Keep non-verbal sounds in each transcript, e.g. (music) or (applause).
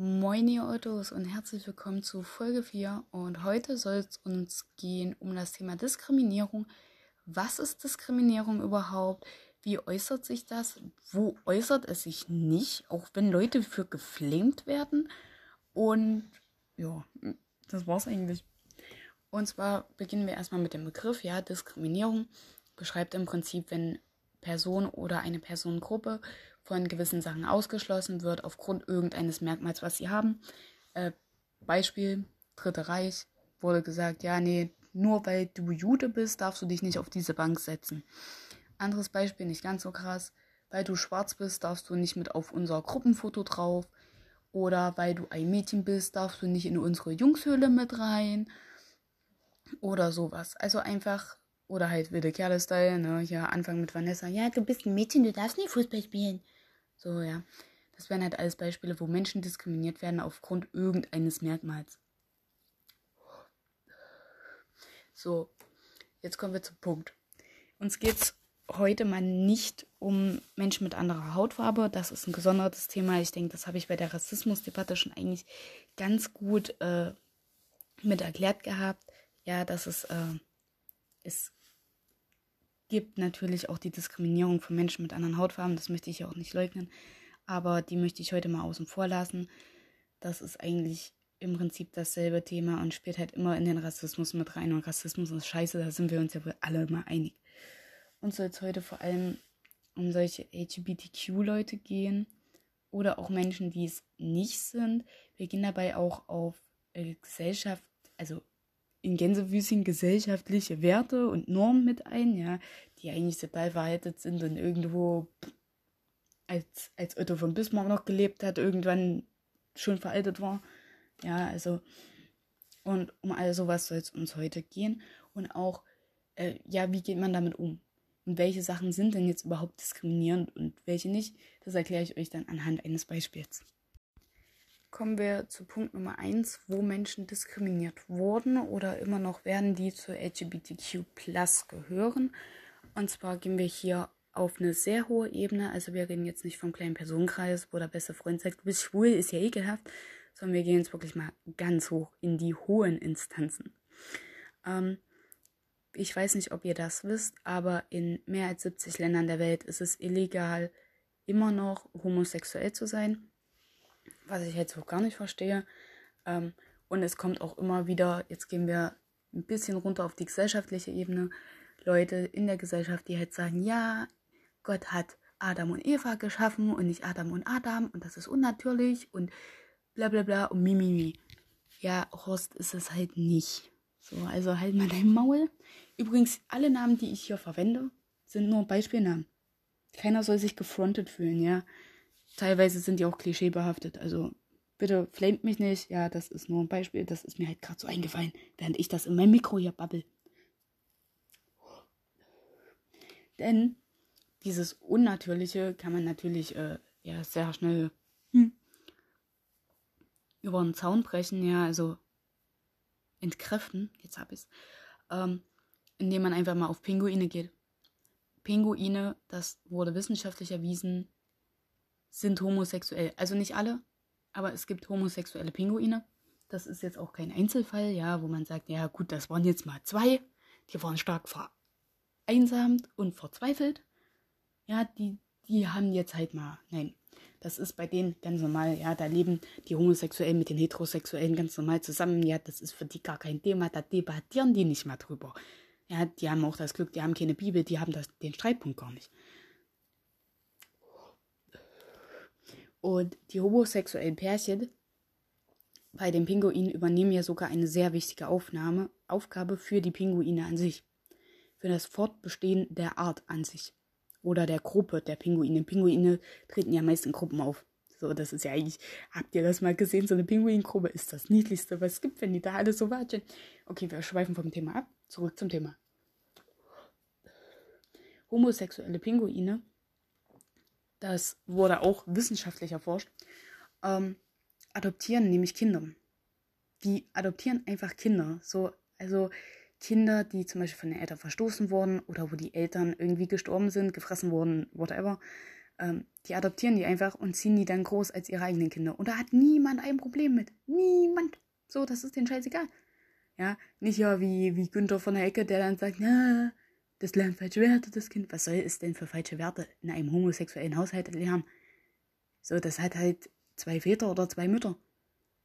Moin ihr Autos und herzlich willkommen zu Folge 4 und heute soll es uns gehen um das Thema Diskriminierung. Was ist Diskriminierung überhaupt? Wie äußert sich das? Wo äußert es sich nicht? Auch wenn Leute für geflamed werden. Und ja, das war's eigentlich. Und zwar beginnen wir erstmal mit dem Begriff, ja, Diskriminierung beschreibt im Prinzip, wenn Person oder eine Personengruppe von gewissen Sachen ausgeschlossen wird aufgrund irgendeines Merkmals, was sie haben. Äh, Beispiel, Dritte Reich, wurde gesagt, ja, nee, nur weil du Jude bist, darfst du dich nicht auf diese Bank setzen. Anderes Beispiel, nicht ganz so krass, weil du schwarz bist, darfst du nicht mit auf unser Gruppenfoto drauf. Oder weil du ein Mädchen bist, darfst du nicht in unsere Jungshöhle mit rein. Oder sowas. Also einfach, oder halt wilde Kerle-Style, ne? Ja, Anfang mit Vanessa. Ja, du bist ein Mädchen, du darfst nicht Fußball spielen. So, ja. Das wären halt alles Beispiele, wo Menschen diskriminiert werden aufgrund irgendeines Merkmals. So, jetzt kommen wir zum Punkt. Uns geht es heute mal nicht um Menschen mit anderer Hautfarbe. Das ist ein gesondertes Thema. Ich denke, das habe ich bei der Rassismusdebatte schon eigentlich ganz gut äh, mit erklärt gehabt. Ja, dass es, äh, es gibt natürlich auch die Diskriminierung von Menschen mit anderen Hautfarben, das möchte ich ja auch nicht leugnen, aber die möchte ich heute mal außen vor lassen. Das ist eigentlich im Prinzip dasselbe Thema und spielt halt immer in den Rassismus mit rein. Und Rassismus ist scheiße, da sind wir uns ja wohl alle mal einig. Uns soll es heute vor allem um solche LGBTQ-Leute gehen oder auch Menschen, die es nicht sind. Wir gehen dabei auch auf Gesellschaft, also in Gänsefüßchen gesellschaftliche Werte und Normen mit ein, ja, die eigentlich total verhaltet sind und irgendwo, als, als Otto von Bismarck noch gelebt hat, irgendwann schon veraltet war. Ja, also, und um all sowas soll es uns heute gehen. Und auch, äh, ja, wie geht man damit um? Und welche Sachen sind denn jetzt überhaupt diskriminierend und welche nicht? Das erkläre ich euch dann anhand eines Beispiels kommen wir zu Punkt Nummer 1, wo Menschen diskriminiert wurden oder immer noch werden, die zur LGBTQ gehören. Und zwar gehen wir hier auf eine sehr hohe Ebene. Also wir reden jetzt nicht vom kleinen Personenkreis, wo der beste Freund sagt, du bist schwul, ist ja ekelhaft, sondern wir gehen jetzt wirklich mal ganz hoch in die hohen Instanzen. Ähm, ich weiß nicht, ob ihr das wisst, aber in mehr als 70 Ländern der Welt ist es illegal, immer noch homosexuell zu sein was ich jetzt so gar nicht verstehe. Ähm, und es kommt auch immer wieder, jetzt gehen wir ein bisschen runter auf die gesellschaftliche Ebene, Leute in der Gesellschaft, die halt sagen, ja, Gott hat Adam und Eva geschaffen und nicht Adam und Adam und das ist unnatürlich und bla bla bla und mimimi. Ja, Horst ist es halt nicht. So, also halt mal dein Maul. Übrigens, alle Namen, die ich hier verwende, sind nur Beispielnamen. Keiner soll sich gefrontet fühlen, ja. Teilweise sind die auch klischeebehaftet. Also bitte flamet mich nicht. Ja, das ist nur ein Beispiel. Das ist mir halt gerade so eingefallen, während ich das in meinem Mikro hier babbel. Denn dieses Unnatürliche kann man natürlich äh, ja, sehr schnell hm, über den Zaun brechen, ja, also entkräften, jetzt habe ich es, ähm, indem man einfach mal auf Pinguine geht. Pinguine, das wurde wissenschaftlich erwiesen, sind homosexuell. Also nicht alle, aber es gibt homosexuelle Pinguine. Das ist jetzt auch kein Einzelfall, ja, wo man sagt, ja gut, das waren jetzt mal zwei, die waren stark vereinsamt und verzweifelt. Ja, die, die haben jetzt halt mal, nein, das ist bei denen ganz normal, ja, da leben die Homosexuellen mit den Heterosexuellen ganz normal zusammen, ja, das ist für die gar kein Thema, da debattieren die nicht mal drüber. Ja, die haben auch das Glück, die haben keine Bibel, die haben das, den Streitpunkt gar nicht. Und die homosexuellen Pärchen bei den Pinguinen übernehmen ja sogar eine sehr wichtige Aufnahme, Aufgabe für die Pinguine an sich. Für das Fortbestehen der Art an sich. Oder der Gruppe der Pinguine. Pinguine treten ja meist in Gruppen auf. So, das ist ja eigentlich, habt ihr das mal gesehen? So eine Pinguingruppe ist das niedlichste, was es gibt, wenn die da alle so watschen. Okay, wir schweifen vom Thema ab. Zurück zum Thema. Homosexuelle Pinguine das wurde auch wissenschaftlich erforscht, ähm, adoptieren nämlich Kinder. Die adoptieren einfach Kinder. So, also Kinder, die zum Beispiel von den Eltern verstoßen wurden oder wo die Eltern irgendwie gestorben sind, gefressen wurden, whatever. Ähm, die adoptieren die einfach und ziehen die dann groß als ihre eigenen Kinder. Und da hat niemand ein Problem mit. Niemand. So, das ist denen scheißegal. Ja, nicht ja wie, wie Günther von der Ecke, der dann sagt, na, das lernt falsche Werte, das Kind. Was soll es denn für falsche Werte in einem homosexuellen Haushalt lernen? So, das hat halt zwei Väter oder zwei Mütter.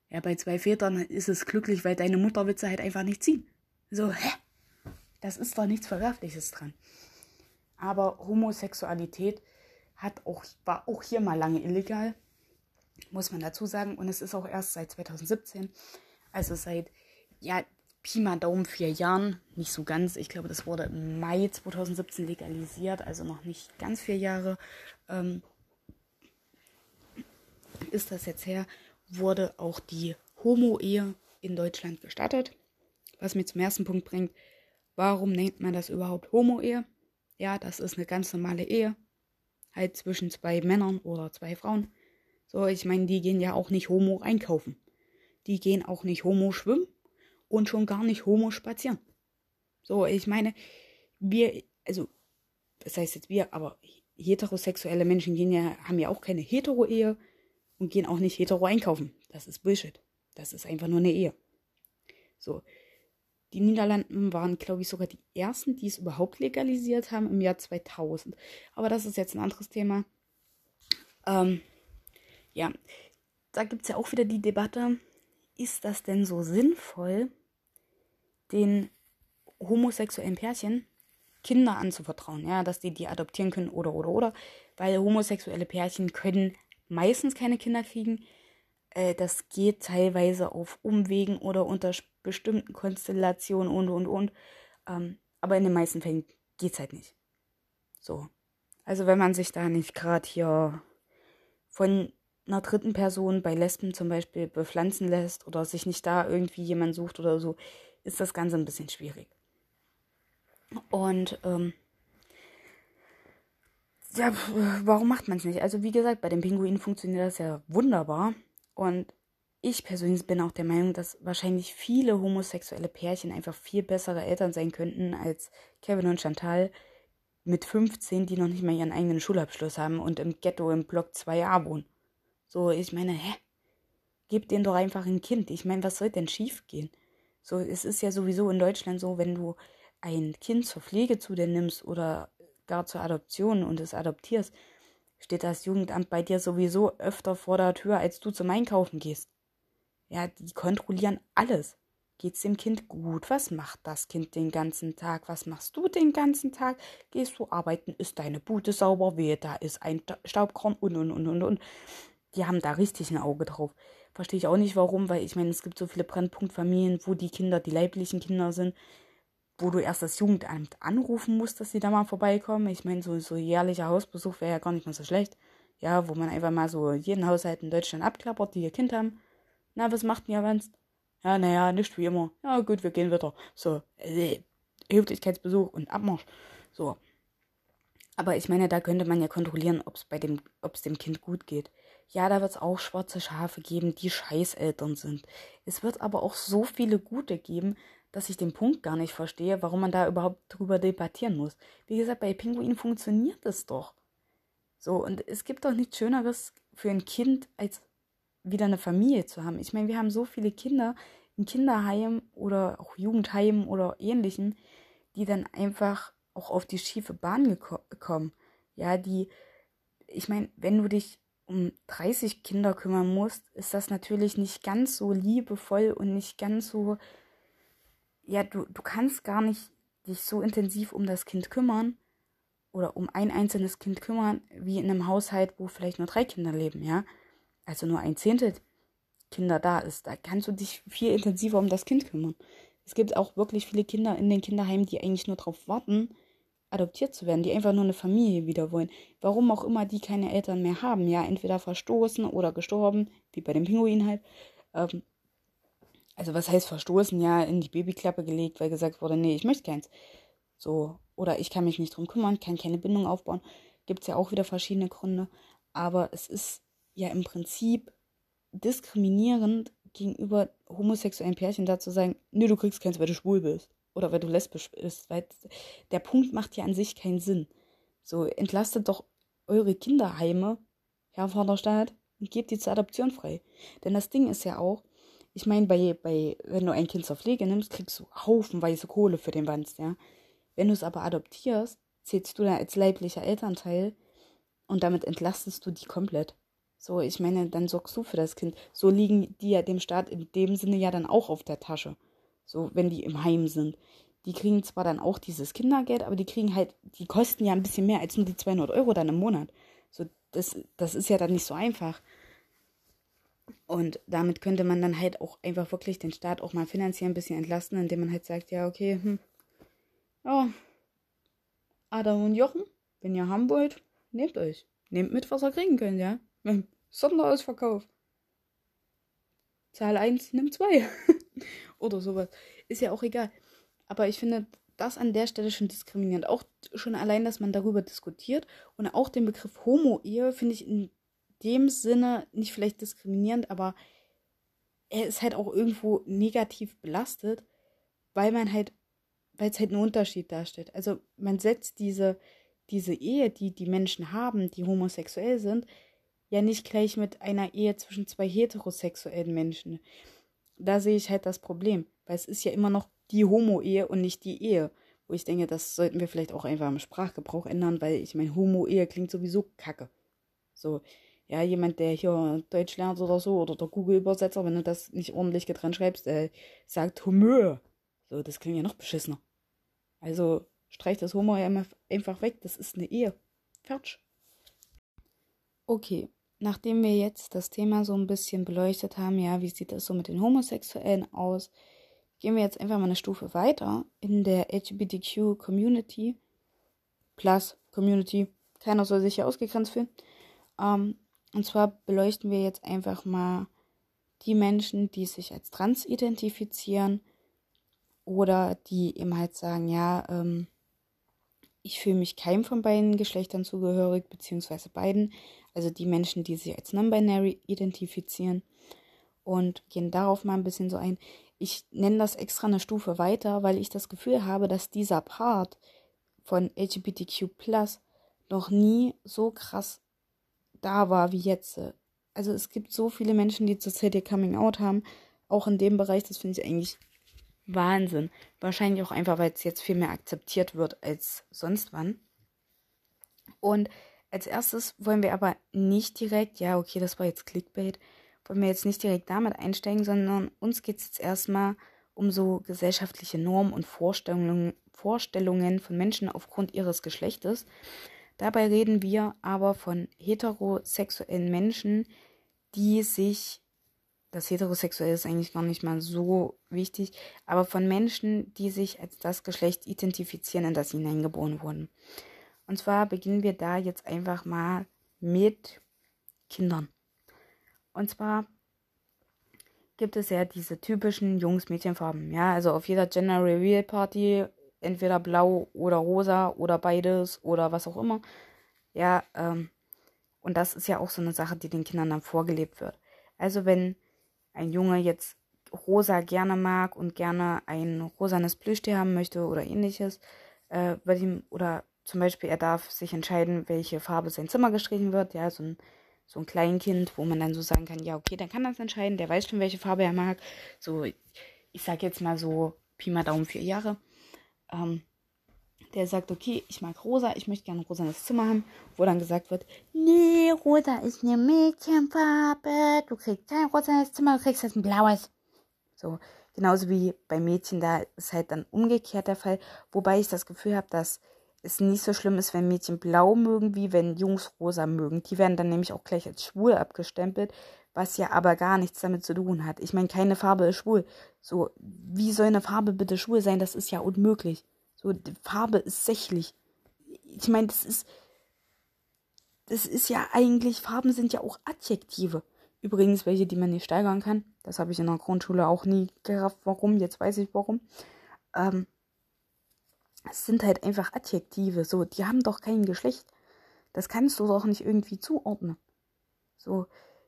Ja, bei zwei Vätern ist es glücklich, weil deine Mutterwitze halt einfach nicht ziehen. So, hä? Das ist doch nichts Verwerfliches dran. Aber Homosexualität hat auch, war auch hier mal lange illegal, muss man dazu sagen. Und es ist auch erst seit 2017, also seit, ja, Pi mal Daumen vier Jahren, nicht so ganz. Ich glaube, das wurde im Mai 2017 legalisiert, also noch nicht ganz vier Jahre. Ähm, ist das jetzt her, wurde auch die Homo-Ehe in Deutschland gestartet. Was mir zum ersten Punkt bringt, warum nennt man das überhaupt Homo-Ehe? Ja, das ist eine ganz normale Ehe. Halt zwischen zwei Männern oder zwei Frauen. So, ich meine, die gehen ja auch nicht Homo einkaufen. Die gehen auch nicht Homo schwimmen und schon gar nicht Homo spazieren. So, ich meine, wir, also, das heißt jetzt wir, aber heterosexuelle Menschen gehen ja, haben ja auch keine Hetero-Ehe und gehen auch nicht hetero einkaufen. Das ist Bullshit. Das ist einfach nur eine Ehe. So. Die Niederlanden waren, glaube ich, sogar die ersten, die es überhaupt legalisiert haben im Jahr 2000. Aber das ist jetzt ein anderes Thema. Ähm, ja, da gibt es ja auch wieder die Debatte, ist das denn so sinnvoll, den homosexuellen Pärchen Kinder anzuvertrauen, ja, dass die die adoptieren können oder oder oder, weil homosexuelle Pärchen können meistens keine Kinder kriegen. Äh, das geht teilweise auf Umwegen oder unter bestimmten Konstellationen und und und. Ähm, aber in den meisten Fällen geht es halt nicht. So. Also wenn man sich da nicht gerade hier von einer dritten Person bei Lesben zum Beispiel bepflanzen lässt oder sich nicht da irgendwie jemand sucht oder so, ist das Ganze ein bisschen schwierig. Und ähm, ja, warum macht man es nicht? Also wie gesagt, bei den Pinguinen funktioniert das ja wunderbar. Und ich persönlich bin auch der Meinung, dass wahrscheinlich viele homosexuelle Pärchen einfach viel bessere Eltern sein könnten als Kevin und Chantal mit 15, die noch nicht mal ihren eigenen Schulabschluss haben und im Ghetto im Block 2a wohnen. So, ich meine, hä? Gib denen doch einfach ein Kind. Ich meine, was soll denn schief gehen? So, es ist ja sowieso in Deutschland so, wenn du ein Kind zur Pflege zu dir nimmst oder gar zur Adoption und es adoptierst, steht das Jugendamt bei dir sowieso öfter vor der Tür, als du zum Einkaufen gehst. Ja, die kontrollieren alles. Geht's dem Kind gut? Was macht das Kind den ganzen Tag? Was machst du den ganzen Tag? Gehst du arbeiten? Ist deine Bude sauber? Wehe, da ist ein Staubkorn und und und und und. Die haben da richtig ein Auge drauf. Verstehe ich auch nicht warum, weil ich meine, es gibt so viele Brennpunktfamilien, wo die Kinder die leiblichen Kinder sind wo du erst das Jugendamt anrufen musst, dass sie da mal vorbeikommen. Ich meine, so, so jährlicher Hausbesuch wäre ja gar nicht mal so schlecht. Ja, wo man einfach mal so jeden Haushalt in Deutschland abklappert, die ihr Kind haben. Na, was macht ihr sonst? Ja, naja, nicht wie immer. Ja, gut, wir gehen wieder. So, äh, Höflichkeitsbesuch und Abmarsch. So. Aber ich meine, da könnte man ja kontrollieren, ob es dem, dem Kind gut geht. Ja, da wird es auch schwarze Schafe geben, die Scheißeltern sind. Es wird aber auch so viele gute geben, dass ich den Punkt gar nicht verstehe, warum man da überhaupt drüber debattieren muss. Wie gesagt, bei Pinguinen funktioniert es doch. So, und es gibt doch nichts Schöneres für ein Kind, als wieder eine Familie zu haben. Ich meine, wir haben so viele Kinder in Kinderheimen oder auch Jugendheimen oder ähnlichen, die dann einfach auch auf die schiefe Bahn kommen. Ja, die, ich meine, wenn du dich um 30 Kinder kümmern musst, ist das natürlich nicht ganz so liebevoll und nicht ganz so ja, du, du kannst gar nicht dich so intensiv um das Kind kümmern oder um ein einzelnes Kind kümmern, wie in einem Haushalt, wo vielleicht nur drei Kinder leben, ja. Also nur ein Zehntel Kinder da ist. Da kannst du dich viel intensiver um das Kind kümmern. Es gibt auch wirklich viele Kinder in den Kinderheimen, die eigentlich nur darauf warten, adoptiert zu werden, die einfach nur eine Familie wieder wollen. Warum auch immer die keine Eltern mehr haben, ja, entweder verstoßen oder gestorben, wie bei dem Pinguin halt. Ähm, also was heißt verstoßen, ja, in die Babyklappe gelegt, weil gesagt wurde, nee, ich möchte keins. So, oder ich kann mich nicht drum kümmern, kann keine Bindung aufbauen. Gibt es ja auch wieder verschiedene Gründe. Aber es ist ja im Prinzip diskriminierend gegenüber homosexuellen Pärchen da zu sagen, nee, du kriegst keins, weil du schwul bist. Oder weil du lesbisch bist. Weil der Punkt macht ja an sich keinen Sinn. So, entlastet doch eure Kinderheime, Herr Vaterstaat, und gebt die zur Adoption frei. Denn das Ding ist ja auch, ich meine, bei, bei, wenn du ein Kind zur Pflege nimmst, kriegst du haufenweise Kohle für den Wanst, ja. Wenn du es aber adoptierst, zählst du da als leiblicher Elternteil und damit entlastest du die komplett. So, ich meine, dann sorgst du für das Kind. So liegen die ja dem Staat in dem Sinne ja dann auch auf der Tasche. So, wenn die im Heim sind. Die kriegen zwar dann auch dieses Kindergeld, aber die kriegen halt, die kosten ja ein bisschen mehr als nur die 200 Euro dann im Monat. So, das, das ist ja dann nicht so einfach. Und damit könnte man dann halt auch einfach wirklich den Staat auch mal finanziell ein bisschen entlasten, indem man halt sagt, ja, okay, hm, ja, Adam und Jochen, wenn ihr haben wollt, nehmt euch. Nehmt mit, was ihr kriegen könnt, ja. Sonderausverkauf. Zahl 1, nimm 2. (laughs) Oder sowas. Ist ja auch egal. Aber ich finde das an der Stelle schon diskriminierend. Auch schon allein, dass man darüber diskutiert. Und auch den Begriff Homo-Ehe finde ich in dem Sinne nicht vielleicht diskriminierend, aber er ist halt auch irgendwo negativ belastet, weil man halt, weil es halt einen Unterschied darstellt. Also man setzt diese, diese Ehe, die die Menschen haben, die homosexuell sind, ja nicht gleich mit einer Ehe zwischen zwei heterosexuellen Menschen. Da sehe ich halt das Problem, weil es ist ja immer noch die Homo-Ehe und nicht die Ehe. Wo ich denke, das sollten wir vielleicht auch einfach im Sprachgebrauch ändern, weil ich meine, Homo-Ehe klingt sowieso kacke. So, ja, jemand, der hier Deutsch lernt oder so, oder der Google-Übersetzer, wenn du das nicht ordentlich getrennt schreibst, äh, sagt Homo. So, das klingt ja noch beschissener. Also streich das Homo einfach weg, das ist eine Ehe. Fertig. Okay, nachdem wir jetzt das Thema so ein bisschen beleuchtet haben, ja, wie sieht das so mit den Homosexuellen aus, gehen wir jetzt einfach mal eine Stufe weiter in der LGBTQ Community plus Community. Keiner soll sich hier ausgegrenzt fühlen. Ähm, und zwar beleuchten wir jetzt einfach mal die Menschen, die sich als trans identifizieren oder die eben halt sagen, ja, ähm, ich fühle mich keinem von beiden Geschlechtern zugehörig, beziehungsweise beiden. Also die Menschen, die sich als non-binary identifizieren und gehen darauf mal ein bisschen so ein. Ich nenne das extra eine Stufe weiter, weil ich das Gefühl habe, dass dieser Part von LGBTQ noch nie so krass da war wie jetzt. Also es gibt so viele Menschen, die zurzeit ihr Coming Out haben, auch in dem Bereich, das finde ich eigentlich Wahnsinn. Wahrscheinlich auch einfach, weil es jetzt viel mehr akzeptiert wird als sonst wann. Und als erstes wollen wir aber nicht direkt, ja, okay, das war jetzt Clickbait, wollen wir jetzt nicht direkt damit einsteigen, sondern uns geht es jetzt erstmal um so gesellschaftliche Normen und Vorstellungen, Vorstellungen von Menschen aufgrund ihres Geschlechtes. Dabei reden wir aber von heterosexuellen Menschen, die sich, das heterosexuell ist eigentlich gar nicht mal so wichtig, aber von Menschen, die sich als das Geschlecht identifizieren, in das sie hineingeboren wurden. Und zwar beginnen wir da jetzt einfach mal mit Kindern. Und zwar gibt es ja diese typischen Jungs-Mädchen-Farben. Ja, also auf jeder Gender Reveal Party entweder blau oder rosa oder beides oder was auch immer. Ja, ähm, und das ist ja auch so eine Sache, die den Kindern dann vorgelebt wird. Also wenn ein Junge jetzt rosa gerne mag und gerne ein rosanes Plüschtier haben möchte oder ähnliches, äh, wird ihm, oder zum Beispiel er darf sich entscheiden, welche Farbe sein Zimmer gestrichen wird, ja, so ein, so ein Kleinkind, wo man dann so sagen kann, ja, okay, dann kann das entscheiden, der weiß schon, welche Farbe er mag. So, ich sag jetzt mal so, Pi mal Daumen, vier Jahre ähm, der sagt, okay, ich mag rosa, ich möchte gerne ein rosanes Zimmer haben, wo dann gesagt wird, nee, rosa ist eine Mädchenfarbe, du kriegst kein rosanes Zimmer, du kriegst jetzt ein blaues. So, genauso wie bei Mädchen, da ist halt dann umgekehrt der Fall, wobei ich das Gefühl habe, dass es nicht so schlimm ist, wenn Mädchen blau mögen, wie wenn Jungs rosa mögen. Die werden dann nämlich auch gleich als schwul abgestempelt, was ja aber gar nichts damit zu tun hat. Ich meine, keine Farbe ist schwul. So, wie soll eine Farbe bitte schwul sein? Das ist ja unmöglich. So, Farbe ist sächlich. Ich meine, das ist, das ist ja eigentlich, Farben sind ja auch Adjektive. Übrigens, welche, die man nicht steigern kann. Das habe ich in der Grundschule auch nie gerafft. Warum? Jetzt weiß ich warum. Ähm, es sind halt einfach Adjektive. So, die haben doch kein Geschlecht. Das kannst du doch nicht irgendwie zuordnen. So,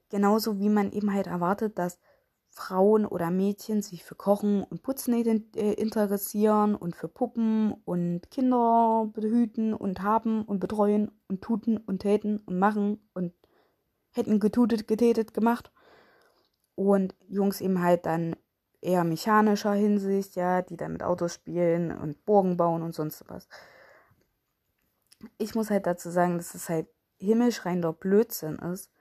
Genauso wie man eben halt erwartet, dass Frauen oder Mädchen sich für Kochen und Putzen äh, interessieren und für Puppen und Kinder behüten und haben und betreuen und tuten und täten und machen und hätten getutet, getätet, gemacht. Und Jungs eben halt dann eher mechanischer Hinsicht, ja, die dann mit Autos spielen und Burgen bauen und sonst was. Ich muss halt dazu sagen, dass es halt himmelschreiender Blödsinn ist,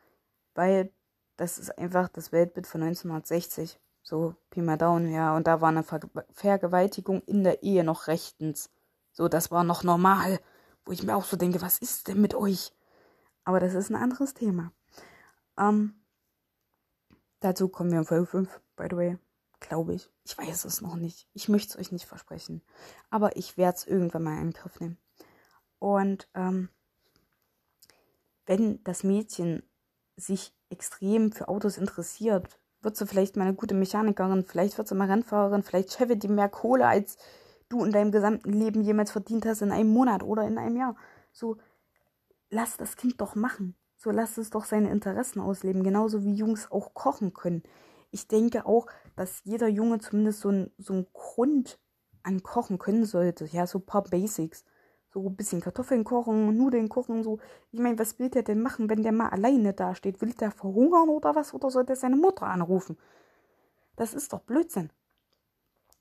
weil das ist einfach das Weltbild von 1960. So, Pi mal Daumen, ja. Und da war eine Ver Vergewaltigung in der Ehe noch rechtens. So, das war noch normal. Wo ich mir auch so denke, was ist denn mit euch? Aber das ist ein anderes Thema. Ähm, dazu kommen wir in Folge 5, by the way. Glaube ich. Ich weiß es noch nicht. Ich möchte es euch nicht versprechen. Aber ich werde es irgendwann mal in den Griff nehmen. Und ähm, wenn das Mädchen sich extrem für Autos interessiert, wird sie vielleicht mal eine gute Mechanikerin, vielleicht wird sie mal Rennfahrerin, vielleicht scheffe die mehr Kohle, als du in deinem gesamten Leben jemals verdient hast in einem Monat oder in einem Jahr. So, lass das Kind doch machen. So, lass es doch seine Interessen ausleben, genauso wie Jungs auch kochen können. Ich denke auch, dass jeder Junge zumindest so ein, so ein Grund an Kochen können sollte. Ja, so ein paar Basics so ein bisschen Kartoffeln kochen, Nudeln kochen, so. Ich meine, was will der denn machen, wenn der mal alleine dasteht? Will der verhungern oder was? Oder soll der seine Mutter anrufen? Das ist doch Blödsinn.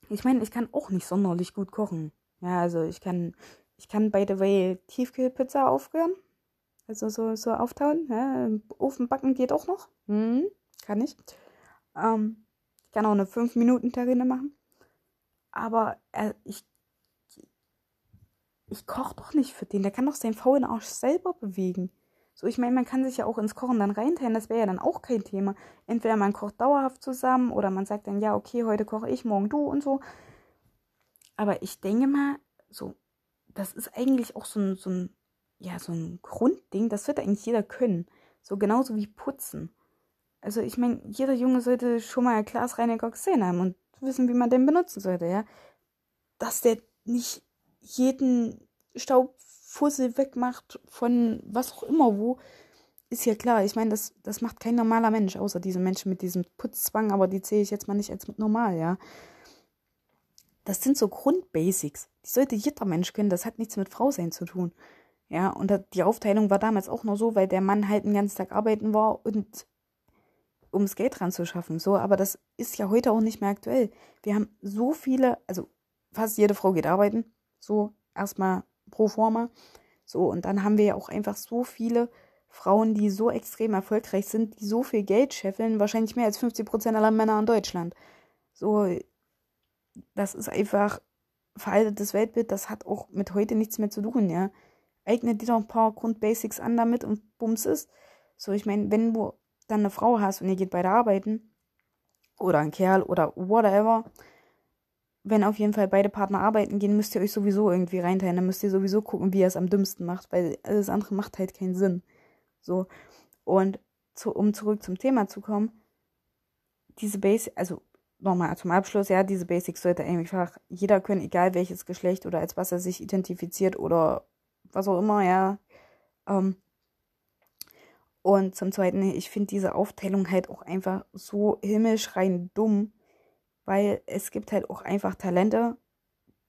Ich meine, ich kann auch nicht sonderlich gut kochen. Ja, also ich kann, ich kann by the way Tiefkühlpizza aufrühren. Also so, so auftauen. Ja, Ofen backen geht auch noch. Hm, kann ich. Ähm, ich kann auch eine 5-Minuten-Terrine machen. Aber äh, ich ich koche doch nicht für den. Der kann doch seinen faulen Arsch selber bewegen. So, ich meine, man kann sich ja auch ins Kochen dann reinteilen, das wäre ja dann auch kein Thema. Entweder man kocht dauerhaft zusammen oder man sagt dann, ja, okay, heute koche ich, morgen du und so. Aber ich denke mal, so, das ist eigentlich auch so ein, so ein, ja, so ein Grundding, das wird eigentlich jeder können. So genauso wie putzen. Also ich meine, jeder Junge sollte schon mal ein Glasreiniger gesehen haben und wissen, wie man den benutzen sollte, ja. Dass der nicht jeden Staubfussel wegmacht von was auch immer wo, ist ja klar. Ich meine, das, das macht kein normaler Mensch, außer diese Menschen mit diesem Putzzwang, aber die zähle ich jetzt mal nicht als normal, ja. Das sind so Grundbasics. Die sollte jeder Mensch können. Das hat nichts mit Frau sein zu tun. Ja, und die Aufteilung war damals auch nur so, weil der Mann halt den ganzen Tag arbeiten war und ums Geld ranzuschaffen. So, aber das ist ja heute auch nicht mehr aktuell. Wir haben so viele, also fast jede Frau geht arbeiten. So erstmal pro forma. So, und dann haben wir ja auch einfach so viele Frauen, die so extrem erfolgreich sind, die so viel Geld scheffeln, wahrscheinlich mehr als 50 Prozent aller Männer in Deutschland. So, das ist einfach veraltetes Weltbild, das hat auch mit heute nichts mehr zu tun, ja. Eignet dir doch ein paar Grundbasics an damit und bums ist. So, ich meine, wenn du dann eine Frau hast und ihr geht beide arbeiten, oder ein Kerl oder whatever, wenn auf jeden Fall beide Partner arbeiten gehen, müsst ihr euch sowieso irgendwie reinteilen. Dann müsst ihr sowieso gucken, wie ihr es am dümmsten macht, weil alles andere macht halt keinen Sinn. So. Und zu, um zurück zum Thema zu kommen, diese Basics, also nochmal zum Abschluss, ja, diese Basics sollte einfach jeder können, egal welches Geschlecht oder als was er sich identifiziert oder was auch immer, ja. Ähm, und zum Zweiten, ich finde diese Aufteilung halt auch einfach so himmelschreiend dumm weil es gibt halt auch einfach Talente,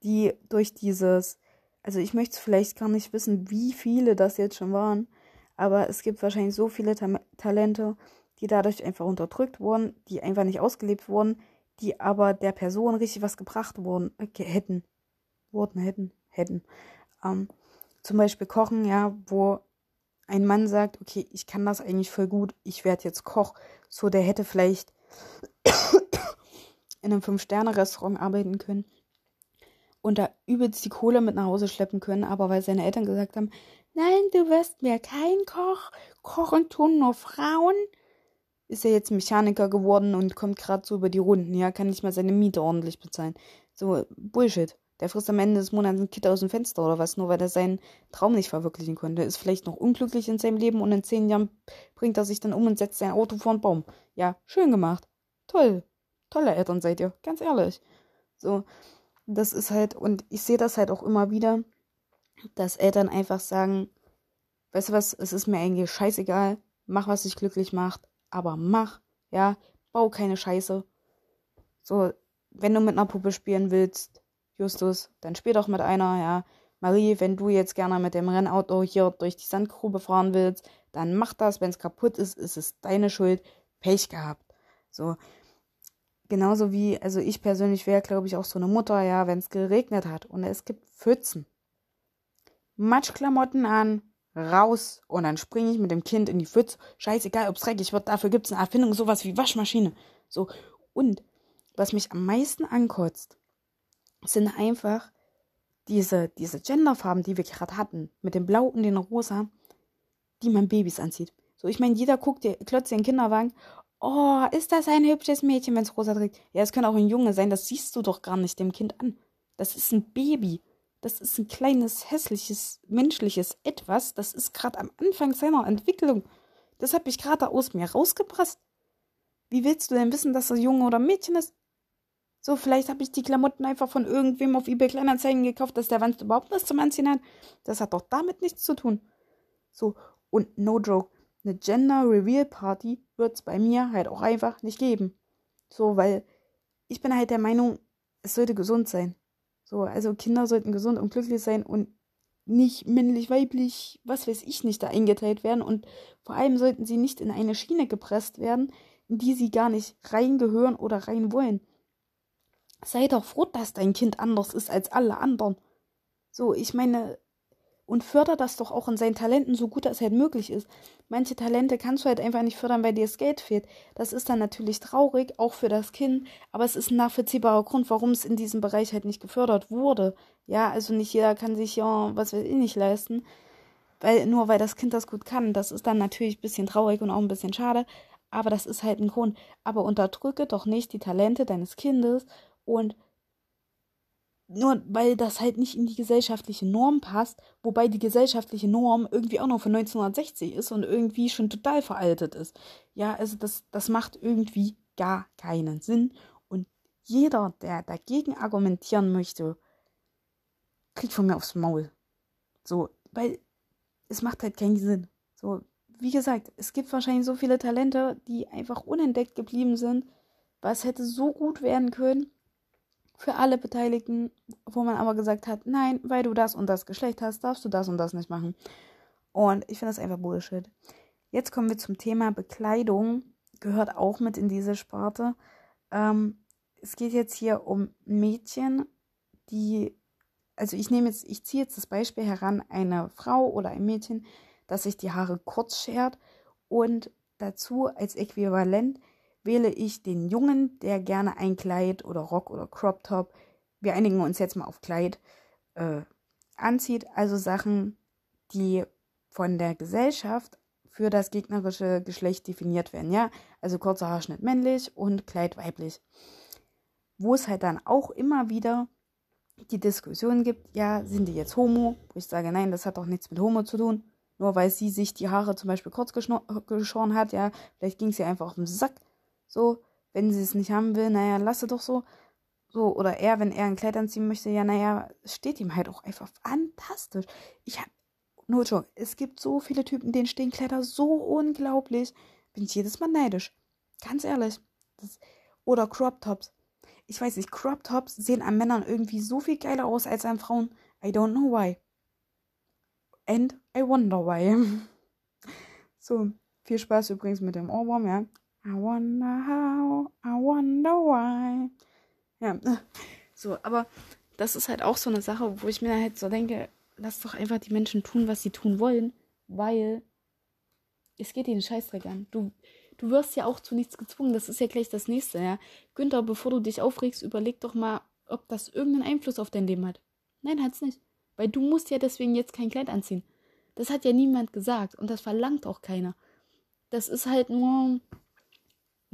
die durch dieses, also ich möchte vielleicht gar nicht wissen, wie viele das jetzt schon waren, aber es gibt wahrscheinlich so viele Ta Talente, die dadurch einfach unterdrückt wurden, die einfach nicht ausgelebt wurden, die aber der Person richtig was gebracht wurden, äh, hätten, wurden, hätten, hätten. Ähm, zum Beispiel Kochen, ja, wo ein Mann sagt, okay, ich kann das eigentlich voll gut, ich werde jetzt Koch. So, der hätte vielleicht (coughs) in einem Fünf-Sterne-Restaurant arbeiten können und da übelst die Kohle mit nach Hause schleppen können, aber weil seine Eltern gesagt haben, nein, du wirst mir kein Koch, kochen tun nur Frauen, ist er jetzt Mechaniker geworden und kommt gerade so über die Runden, ja, kann nicht mal seine Miete ordentlich bezahlen. So, Bullshit. Der frisst am Ende des Monats ein Kind aus dem Fenster oder was, nur weil er seinen Traum nicht verwirklichen konnte. Ist vielleicht noch unglücklich in seinem Leben und in zehn Jahren bringt er sich dann um und setzt sein Auto vor einen Baum. Ja, schön gemacht. Toll tolle Eltern seid ihr, ganz ehrlich. So, das ist halt, und ich sehe das halt auch immer wieder, dass Eltern einfach sagen, weißt du was, es ist mir eigentlich scheißegal, mach, was dich glücklich macht, aber mach, ja, bau keine Scheiße, So, wenn du mit einer Puppe spielen willst, Justus, dann spiel doch mit einer, ja. Marie, wenn du jetzt gerne mit dem Rennauto hier durch die Sandgrube fahren willst, dann mach das. Wenn es kaputt ist, ist es deine Schuld. Pech gehabt. So. Genauso wie, also ich persönlich wäre, glaube ich, auch so eine Mutter, ja, wenn es geregnet hat und es gibt Pfützen. Matschklamotten an, raus und dann springe ich mit dem Kind in die Pfütze. Scheißegal, ob es dreckig wird, dafür gibt es eine Erfindung, sowas wie Waschmaschine. So. Und was mich am meisten ankotzt, sind einfach diese, diese Genderfarben, die wir gerade hatten, mit dem Blau und dem Rosa, die man Babys anzieht. So, ich meine, jeder guckt dir, klotzt den Kinderwagen. Oh, ist das ein hübsches Mädchen, wenn es rosa trägt? Ja, es kann auch ein Junge sein, das siehst du doch gar nicht dem Kind an. Das ist ein Baby. Das ist ein kleines, hässliches, menschliches Etwas. Das ist gerade am Anfang seiner Entwicklung. Das habe ich gerade aus mir rausgepresst. Wie willst du denn wissen, dass er Junge oder Mädchen ist? So, vielleicht habe ich die Klamotten einfach von irgendwem auf eBay Kleinanzeigen gekauft, dass der Wand überhaupt was zum Anziehen hat. Das hat doch damit nichts zu tun. So, und no joke, eine Gender Reveal Party wird es bei mir halt auch einfach nicht geben. So, weil ich bin halt der Meinung, es sollte gesund sein. So, also Kinder sollten gesund und glücklich sein und nicht männlich, weiblich, was weiß ich nicht, da eingeteilt werden. Und vor allem sollten sie nicht in eine Schiene gepresst werden, in die sie gar nicht reingehören oder rein wollen. Sei doch froh, dass dein Kind anders ist als alle anderen. So, ich meine, und förder das doch auch in seinen Talenten so gut es halt möglich ist. Manche Talente kannst du halt einfach nicht fördern, weil dir das Geld fehlt. Das ist dann natürlich traurig, auch für das Kind, aber es ist ein nachvollziehbarer Grund, warum es in diesem Bereich halt nicht gefördert wurde. Ja, also nicht jeder kann sich ja, was will ich nicht leisten, weil nur weil das Kind das gut kann. Das ist dann natürlich ein bisschen traurig und auch ein bisschen schade, aber das ist halt ein Grund. Aber unterdrücke doch nicht die Talente deines Kindes und nur weil das halt nicht in die gesellschaftliche Norm passt, wobei die gesellschaftliche Norm irgendwie auch noch von 1960 ist und irgendwie schon total veraltet ist. Ja, also das, das macht irgendwie gar keinen Sinn. Und jeder, der dagegen argumentieren möchte, kriegt von mir aufs Maul. So, weil es macht halt keinen Sinn. So, wie gesagt, es gibt wahrscheinlich so viele Talente, die einfach unentdeckt geblieben sind, was hätte so gut werden können für alle Beteiligten, wo man aber gesagt hat, nein, weil du das und das Geschlecht hast, darfst du das und das nicht machen. Und ich finde das einfach Bullshit. Jetzt kommen wir zum Thema Bekleidung. Gehört auch mit in diese Sparte. Ähm, es geht jetzt hier um Mädchen, die, also ich nehme jetzt, ich ziehe jetzt das Beispiel heran, eine Frau oder ein Mädchen, das sich die Haare kurz schert und dazu als Äquivalent wähle ich den Jungen, der gerne ein Kleid oder Rock oder Crop Top, wir einigen uns jetzt mal auf Kleid, äh, anzieht. Also Sachen, die von der Gesellschaft für das gegnerische Geschlecht definiert werden. Ja, also kurzer Haarschnitt männlich und Kleid weiblich. Wo es halt dann auch immer wieder die Diskussion gibt, ja, sind die jetzt homo? Wo ich sage, nein, das hat doch nichts mit homo zu tun. Nur weil sie sich die Haare zum Beispiel kurz geschoren hat, ja, vielleicht ging sie einfach auf den Sack so, wenn sie es nicht haben will, naja, lasse doch so. So, oder er, wenn er ein Kleid anziehen möchte, ja, naja, steht ihm halt auch einfach fantastisch. Ich hab, nur schon, es gibt so viele Typen, denen stehen Kleider so unglaublich. Bin ich jedes Mal neidisch. Ganz ehrlich. Das, oder Crop Tops. Ich weiß nicht, Crop Tops sehen an Männern irgendwie so viel geiler aus als an Frauen. I don't know why. And I wonder why. (laughs) so, viel Spaß übrigens mit dem Ohrwurm, ja. I wonder how, I wonder why. Ja, so, aber das ist halt auch so eine Sache, wo ich mir halt so denke, lass doch einfach die Menschen tun, was sie tun wollen, weil es geht ihnen Scheißdreck an. Du, du wirst ja auch zu nichts gezwungen. Das ist ja gleich das nächste, ja. Günther, bevor du dich aufregst, überleg doch mal, ob das irgendeinen Einfluss auf dein Leben hat. Nein, hat's nicht. Weil du musst ja deswegen jetzt kein Kleid anziehen. Das hat ja niemand gesagt und das verlangt auch keiner. Das ist halt nur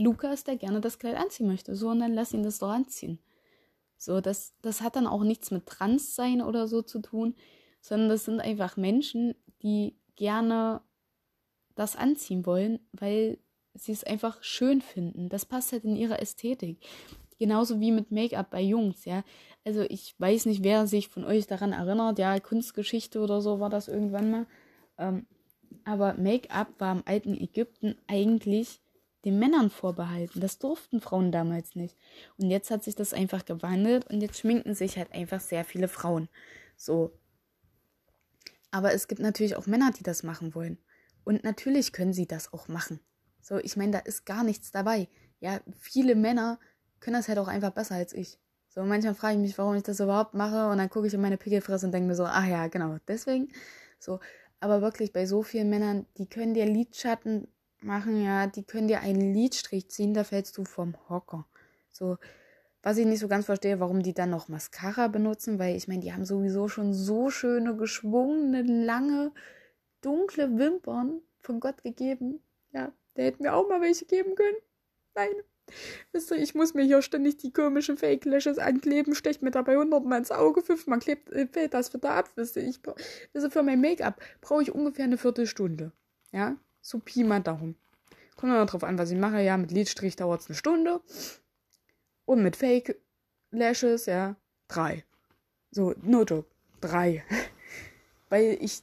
Lukas, der gerne das Kleid anziehen möchte. So, und dann lass ihn das doch anziehen. So, das, das hat dann auch nichts mit Transsein oder so zu tun, sondern das sind einfach Menschen, die gerne das anziehen wollen, weil sie es einfach schön finden. Das passt halt in ihre Ästhetik. Genauso wie mit Make-up bei Jungs, ja. Also ich weiß nicht, wer sich von euch daran erinnert, ja, Kunstgeschichte oder so war das irgendwann mal. Ähm, aber Make-up war im alten Ägypten eigentlich den Männern vorbehalten. Das durften Frauen damals nicht. Und jetzt hat sich das einfach gewandelt und jetzt schminken sich halt einfach sehr viele Frauen. So. Aber es gibt natürlich auch Männer, die das machen wollen. Und natürlich können sie das auch machen. So, ich meine, da ist gar nichts dabei. Ja, viele Männer können das halt auch einfach besser als ich. So, manchmal frage ich mich, warum ich das überhaupt mache und dann gucke ich in meine Pickelfresse und denke mir so, ach ja, genau, deswegen. So, aber wirklich bei so vielen Männern, die können dir Lidschatten machen, ja, die können dir einen Lidstrich ziehen, da fällst du vom Hocker. So, was ich nicht so ganz verstehe, warum die dann noch Mascara benutzen, weil ich meine, die haben sowieso schon so schöne, geschwungene, lange, dunkle Wimpern von Gott gegeben. Ja, der hätte mir auch mal welche geben können. Nein. Wisst ihr, ich muss mir hier ständig die komischen Fake Lashes ankleben, stecht mir dabei hundertmal ins Auge, fünfmal klebt, äh, fällt das wieder ab. Wisst ihr, ich, wisst ihr, für mein Make-up brauche ich ungefähr eine Viertelstunde. Ja, so Pi mal Daumen. Kommt dann drauf an, was ich mache. Ja, mit Lidstrich dauert es eine Stunde. Und mit Fake Lashes, ja, drei. So, no joke, drei. (laughs) Weil ich,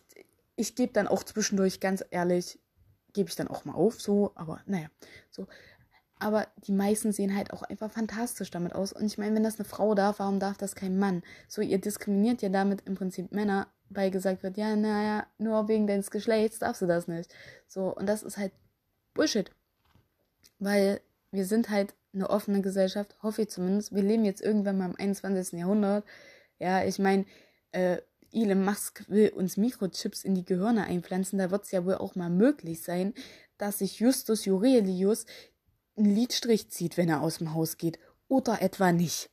ich gebe dann auch zwischendurch, ganz ehrlich, gebe ich dann auch mal auf, so, aber naja, so. Aber die meisten sehen halt auch einfach fantastisch damit aus. Und ich meine, wenn das eine Frau darf, warum darf das kein Mann? So, ihr diskriminiert ja damit im Prinzip Männer, weil gesagt wird, ja, naja, nur wegen deines Geschlechts darfst du das nicht. So, und das ist halt Bullshit. Weil wir sind halt eine offene Gesellschaft, hoffe ich zumindest. Wir leben jetzt irgendwann mal im 21. Jahrhundert. Ja, ich meine, äh, Elon Musk will uns Mikrochips in die Gehirne einpflanzen. Da wird es ja wohl auch mal möglich sein, dass sich Justus Jurelius einen Lidstrich zieht, wenn er aus dem Haus geht. Oder etwa nicht.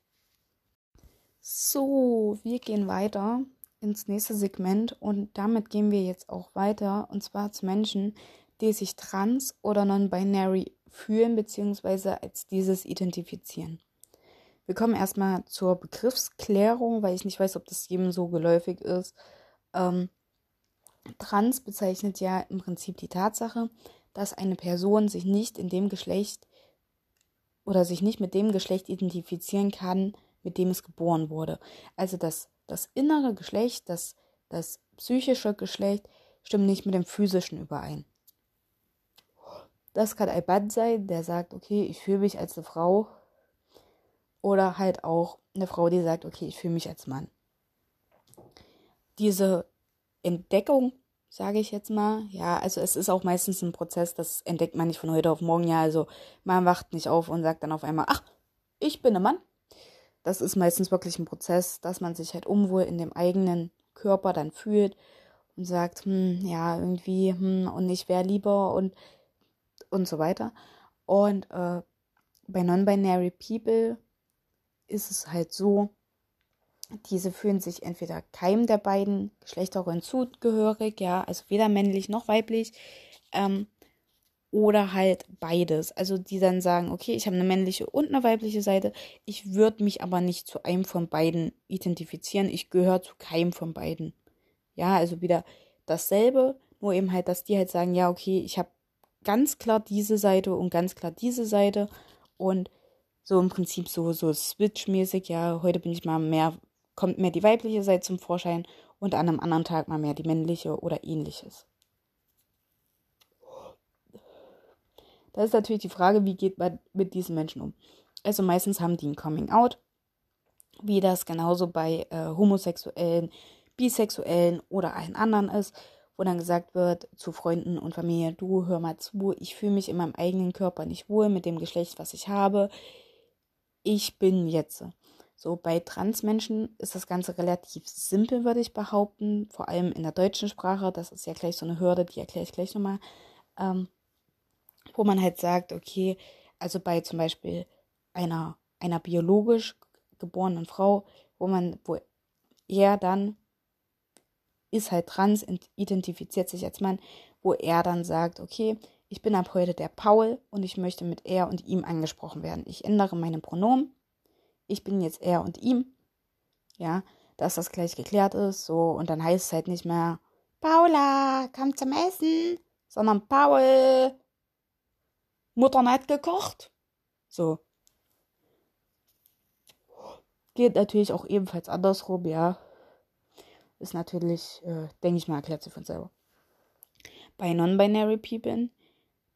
So, wir gehen weiter ins nächste Segment und damit gehen wir jetzt auch weiter und zwar zu Menschen, die sich trans oder non-binary fühlen bzw. als dieses identifizieren. Wir kommen erstmal zur Begriffsklärung, weil ich nicht weiß, ob das jedem so geläufig ist. Ähm, trans bezeichnet ja im Prinzip die Tatsache, dass eine Person sich nicht in dem Geschlecht oder sich nicht mit dem Geschlecht identifizieren kann, mit dem es geboren wurde. Also das, das innere Geschlecht, das, das psychische Geschlecht stimmt nicht mit dem physischen überein. Das kann ein Mann sein, der sagt, okay, ich fühle mich als eine Frau. Oder halt auch eine Frau, die sagt, okay, ich fühle mich als Mann. Diese Entdeckung, sage ich jetzt mal, ja, also es ist auch meistens ein Prozess, das entdeckt man nicht von heute auf morgen, ja, also man wacht nicht auf und sagt dann auf einmal, ach, ich bin ein Mann. Das ist meistens wirklich ein Prozess, dass man sich halt unwohl in dem eigenen Körper dann fühlt und sagt, hm, ja, irgendwie, hm, und ich wäre lieber und und so weiter. Und äh, bei Non-Binary People ist es halt so, diese fühlen sich entweder keinem der beiden Geschlechterrollen zugehörig, ja, also weder männlich noch weiblich, ähm, oder halt beides. Also die dann sagen, okay, ich habe eine männliche und eine weibliche Seite, ich würde mich aber nicht zu einem von beiden identifizieren, ich gehöre zu keinem von beiden. Ja, also wieder dasselbe, nur eben halt, dass die halt sagen, ja, okay, ich habe ganz klar diese Seite und ganz klar diese Seite und so im Prinzip so, so Switch-mäßig, ja, heute bin ich mal mehr, kommt mehr die weibliche Seite zum Vorschein und an einem anderen Tag mal mehr die männliche oder ähnliches. Da ist natürlich die Frage, wie geht man mit diesen Menschen um? Also meistens haben die ein Coming Out, wie das genauso bei äh, Homosexuellen, Bisexuellen oder allen anderen ist wo dann gesagt wird zu Freunden und Familie, du hör mal zu, ich fühle mich in meinem eigenen Körper nicht wohl mit dem Geschlecht, was ich habe. Ich bin jetzt. So bei Transmenschen ist das Ganze relativ simpel, würde ich behaupten, vor allem in der deutschen Sprache. Das ist ja gleich so eine Hürde, die erkläre ich gleich nochmal. Ähm, wo man halt sagt, okay, also bei zum Beispiel einer, einer biologisch geborenen Frau, wo man, wo er dann ist halt trans, identifiziert sich als Mann, wo er dann sagt, okay, ich bin ab heute der Paul und ich möchte mit er und ihm angesprochen werden. Ich ändere meine Pronomen. Ich bin jetzt er und ihm. Ja, dass das gleich geklärt ist, so und dann heißt es halt nicht mehr Paula, komm zum Essen, sondern Paul, Mutter hat gekocht. So. Geht natürlich auch ebenfalls andersrum, ja ist natürlich, äh, denke ich mal, erklärt sich von selber. Bei Non-Binary People,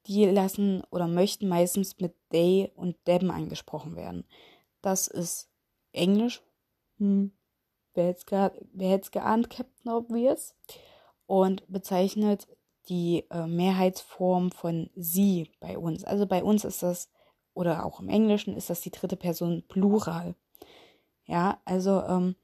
die lassen oder möchten meistens mit they und them angesprochen werden. Das ist Englisch. Hm. Wer hätte es geahnt, Captain Obvious? Und bezeichnet die äh, Mehrheitsform von sie bei uns. Also bei uns ist das, oder auch im Englischen ist das die dritte Person Plural. Ja, also ähm,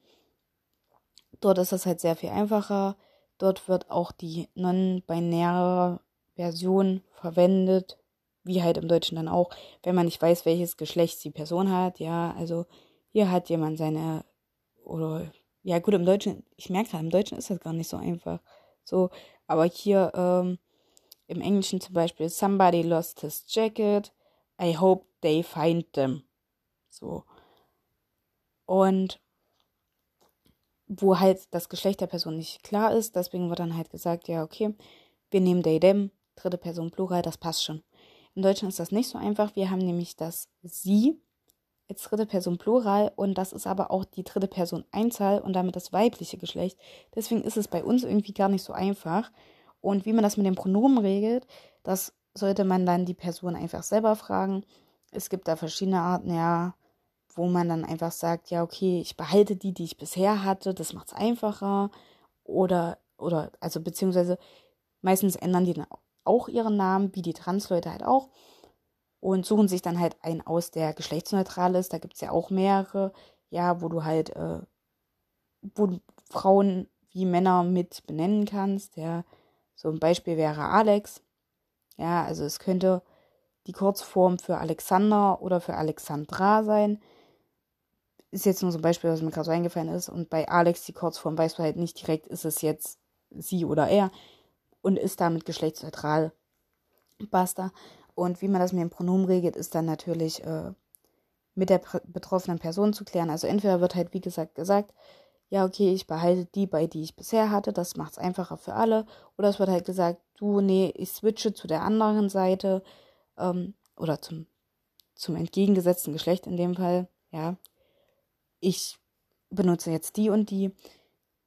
dort ist das halt sehr viel einfacher. Dort wird auch die non-binäre Version verwendet, wie halt im Deutschen dann auch, wenn man nicht weiß, welches Geschlecht die Person hat. Ja, also hier hat jemand seine, oder, ja gut, im Deutschen, ich merke gerade, im Deutschen ist das gar nicht so einfach. So, aber hier ähm, im Englischen zum Beispiel, somebody lost his jacket, I hope they find them. So. Und wo halt das Geschlecht der Person nicht klar ist, deswegen wird dann halt gesagt, ja, okay, wir nehmen they, them, dritte Person Plural, das passt schon. In Deutschland ist das nicht so einfach. Wir haben nämlich das sie als dritte Person Plural und das ist aber auch die dritte Person Einzahl und damit das weibliche Geschlecht. Deswegen ist es bei uns irgendwie gar nicht so einfach. Und wie man das mit den Pronomen regelt, das sollte man dann die Person einfach selber fragen. Es gibt da verschiedene Arten, ja, wo man dann einfach sagt, ja, okay, ich behalte die, die ich bisher hatte, das macht es einfacher. Oder, oder, also beziehungsweise meistens ändern die dann auch ihren Namen, wie die Transleute halt auch. Und suchen sich dann halt einen aus, der geschlechtsneutral ist. Da gibt es ja auch mehrere, ja, wo du halt, äh, wo du Frauen wie Männer mit benennen kannst. Ja, so ein Beispiel wäre Alex. Ja, also es könnte die Kurzform für Alexander oder für Alexandra sein. Ist jetzt nur so ein Beispiel, was mir gerade so eingefallen ist. Und bei Alex die Kurzform weißt du halt nicht direkt, ist es jetzt sie oder er und ist damit geschlechtsneutral. Basta. Und wie man das mit dem Pronomen regelt, ist dann natürlich äh, mit der betroffenen Person zu klären. Also entweder wird halt, wie gesagt, gesagt, ja, okay, ich behalte die bei, die ich bisher hatte, das macht es einfacher für alle. Oder es wird halt gesagt, du, nee, ich switche zu der anderen Seite ähm, oder zum, zum entgegengesetzten Geschlecht in dem Fall, ja. Ich benutze jetzt die und die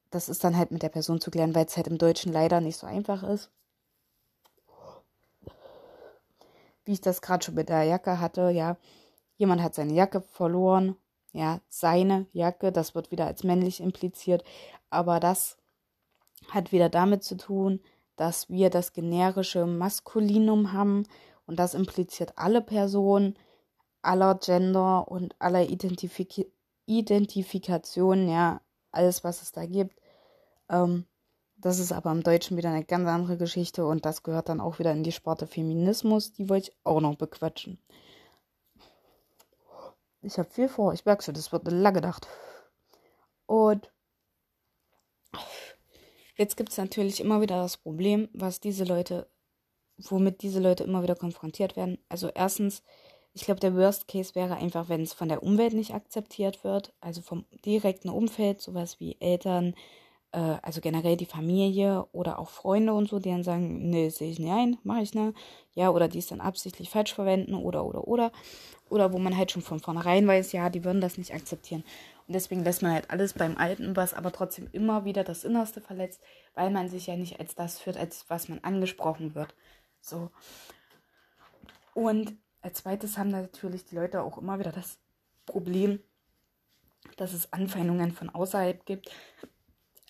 das ist dann halt mit der Person zu klären, weil es halt im Deutschen leider nicht so einfach ist. Wie ich das gerade schon mit der Jacke hatte, ja, jemand hat seine Jacke verloren, ja, seine Jacke, das wird wieder als männlich impliziert, aber das hat wieder damit zu tun, dass wir das generische Maskulinum haben und das impliziert alle Personen, aller Gender und aller Identifik Identifikation, ja, alles, was es da gibt. Ähm, das ist aber im Deutschen wieder eine ganz andere Geschichte und das gehört dann auch wieder in die Sparte Feminismus. Die wollte ich auch noch bequatschen. Ich habe viel vor, ich merke schon, das wird eine lange Nacht. Und jetzt gibt es natürlich immer wieder das Problem, was diese Leute, womit diese Leute immer wieder konfrontiert werden. Also erstens, ich glaube, der Worst Case wäre einfach, wenn es von der Umwelt nicht akzeptiert wird, also vom direkten Umfeld, sowas wie Eltern, äh, also generell die Familie oder auch Freunde und so, die dann sagen, nee, sehe ich nicht ein, mache ich nicht. Ja, oder die es dann absichtlich falsch verwenden oder, oder, oder. Oder wo man halt schon von vornherein weiß, ja, die würden das nicht akzeptieren. Und deswegen lässt man halt alles beim Alten, was aber trotzdem immer wieder das Innerste verletzt, weil man sich ja nicht als das führt, als was man angesprochen wird. So. Und als zweites haben natürlich die Leute auch immer wieder das Problem, dass es Anfeindungen von außerhalb gibt.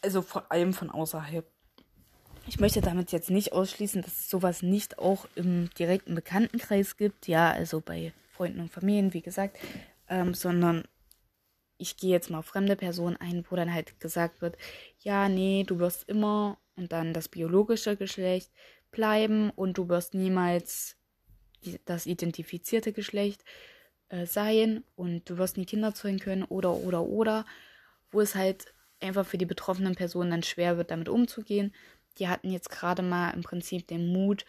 Also vor allem von außerhalb. Ich möchte damit jetzt nicht ausschließen, dass es sowas nicht auch im direkten Bekanntenkreis gibt, ja, also bei Freunden und Familien, wie gesagt, ähm, sondern ich gehe jetzt mal auf fremde Personen ein, wo dann halt gesagt wird, ja, nee, du wirst immer und dann das biologische Geschlecht bleiben und du wirst niemals das identifizierte Geschlecht äh, sein und du wirst nie Kinder zeugen können oder oder oder, wo es halt einfach für die betroffenen Personen dann schwer wird, damit umzugehen. Die hatten jetzt gerade mal im Prinzip den Mut,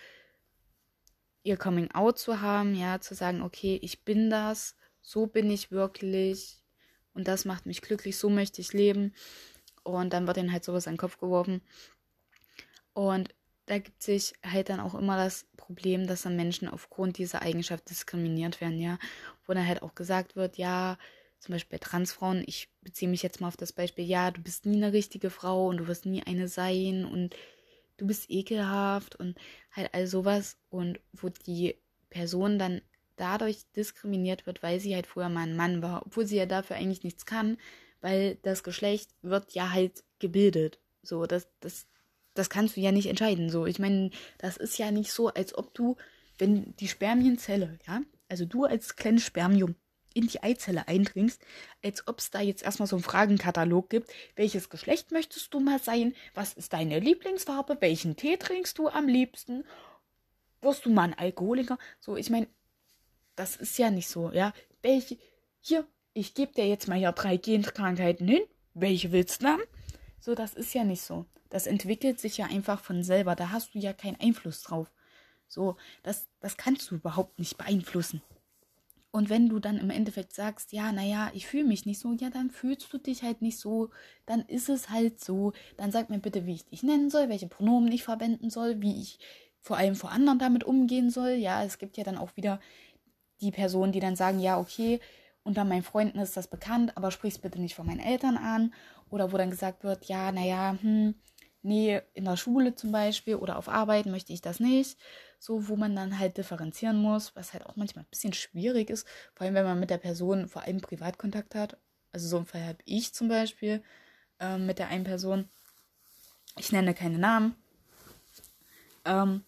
ihr Coming Out zu haben, ja, zu sagen, okay, ich bin das, so bin ich wirklich und das macht mich glücklich, so möchte ich leben. Und dann wird ihnen halt sowas an den Kopf geworfen. Und da gibt sich halt dann auch immer das Problem, dass dann Menschen aufgrund dieser Eigenschaft diskriminiert werden, ja. Wo dann halt auch gesagt wird, ja, zum Beispiel bei Transfrauen, ich beziehe mich jetzt mal auf das Beispiel, ja, du bist nie eine richtige Frau und du wirst nie eine sein und du bist ekelhaft und halt all sowas und wo die Person dann dadurch diskriminiert wird, weil sie halt vorher mal ein Mann war, obwohl sie ja dafür eigentlich nichts kann, weil das Geschlecht wird ja halt gebildet. So, das, das, das kannst du ja nicht entscheiden. So, ich meine, das ist ja nicht so, als ob du, wenn die Spermienzelle, ja, also du als kleines Spermium in die Eizelle eindringst, als ob es da jetzt erstmal so einen Fragenkatalog gibt. Welches Geschlecht möchtest du mal sein? Was ist deine Lieblingsfarbe? Welchen Tee trinkst du am liebsten? Wirst du mal ein Alkoholiker? So, ich meine, das ist ja nicht so, ja. Welche, hier, ich gebe dir jetzt mal hier drei Genkrankheiten hin. Welche willst du haben? So, das ist ja nicht so. Das entwickelt sich ja einfach von selber. Da hast du ja keinen Einfluss drauf. So, das, das kannst du überhaupt nicht beeinflussen. Und wenn du dann im Endeffekt sagst, ja, naja, ich fühle mich nicht so, ja, dann fühlst du dich halt nicht so, dann ist es halt so. Dann sag mir bitte, wie ich dich nennen soll, welche Pronomen ich verwenden soll, wie ich vor allem vor anderen damit umgehen soll. Ja, es gibt ja dann auch wieder die Personen, die dann sagen, ja, okay, unter meinen Freunden ist das bekannt, aber sprich's bitte nicht von meinen Eltern an. Oder wo dann gesagt wird, ja, naja, hm, nee, in der Schule zum Beispiel oder auf Arbeit möchte ich das nicht. So, wo man dann halt differenzieren muss, was halt auch manchmal ein bisschen schwierig ist, vor allem wenn man mit der Person vor allem Privatkontakt hat. Also so einen Fall habe ich zum Beispiel ähm, mit der einen Person. Ich nenne keine Namen. Ähm,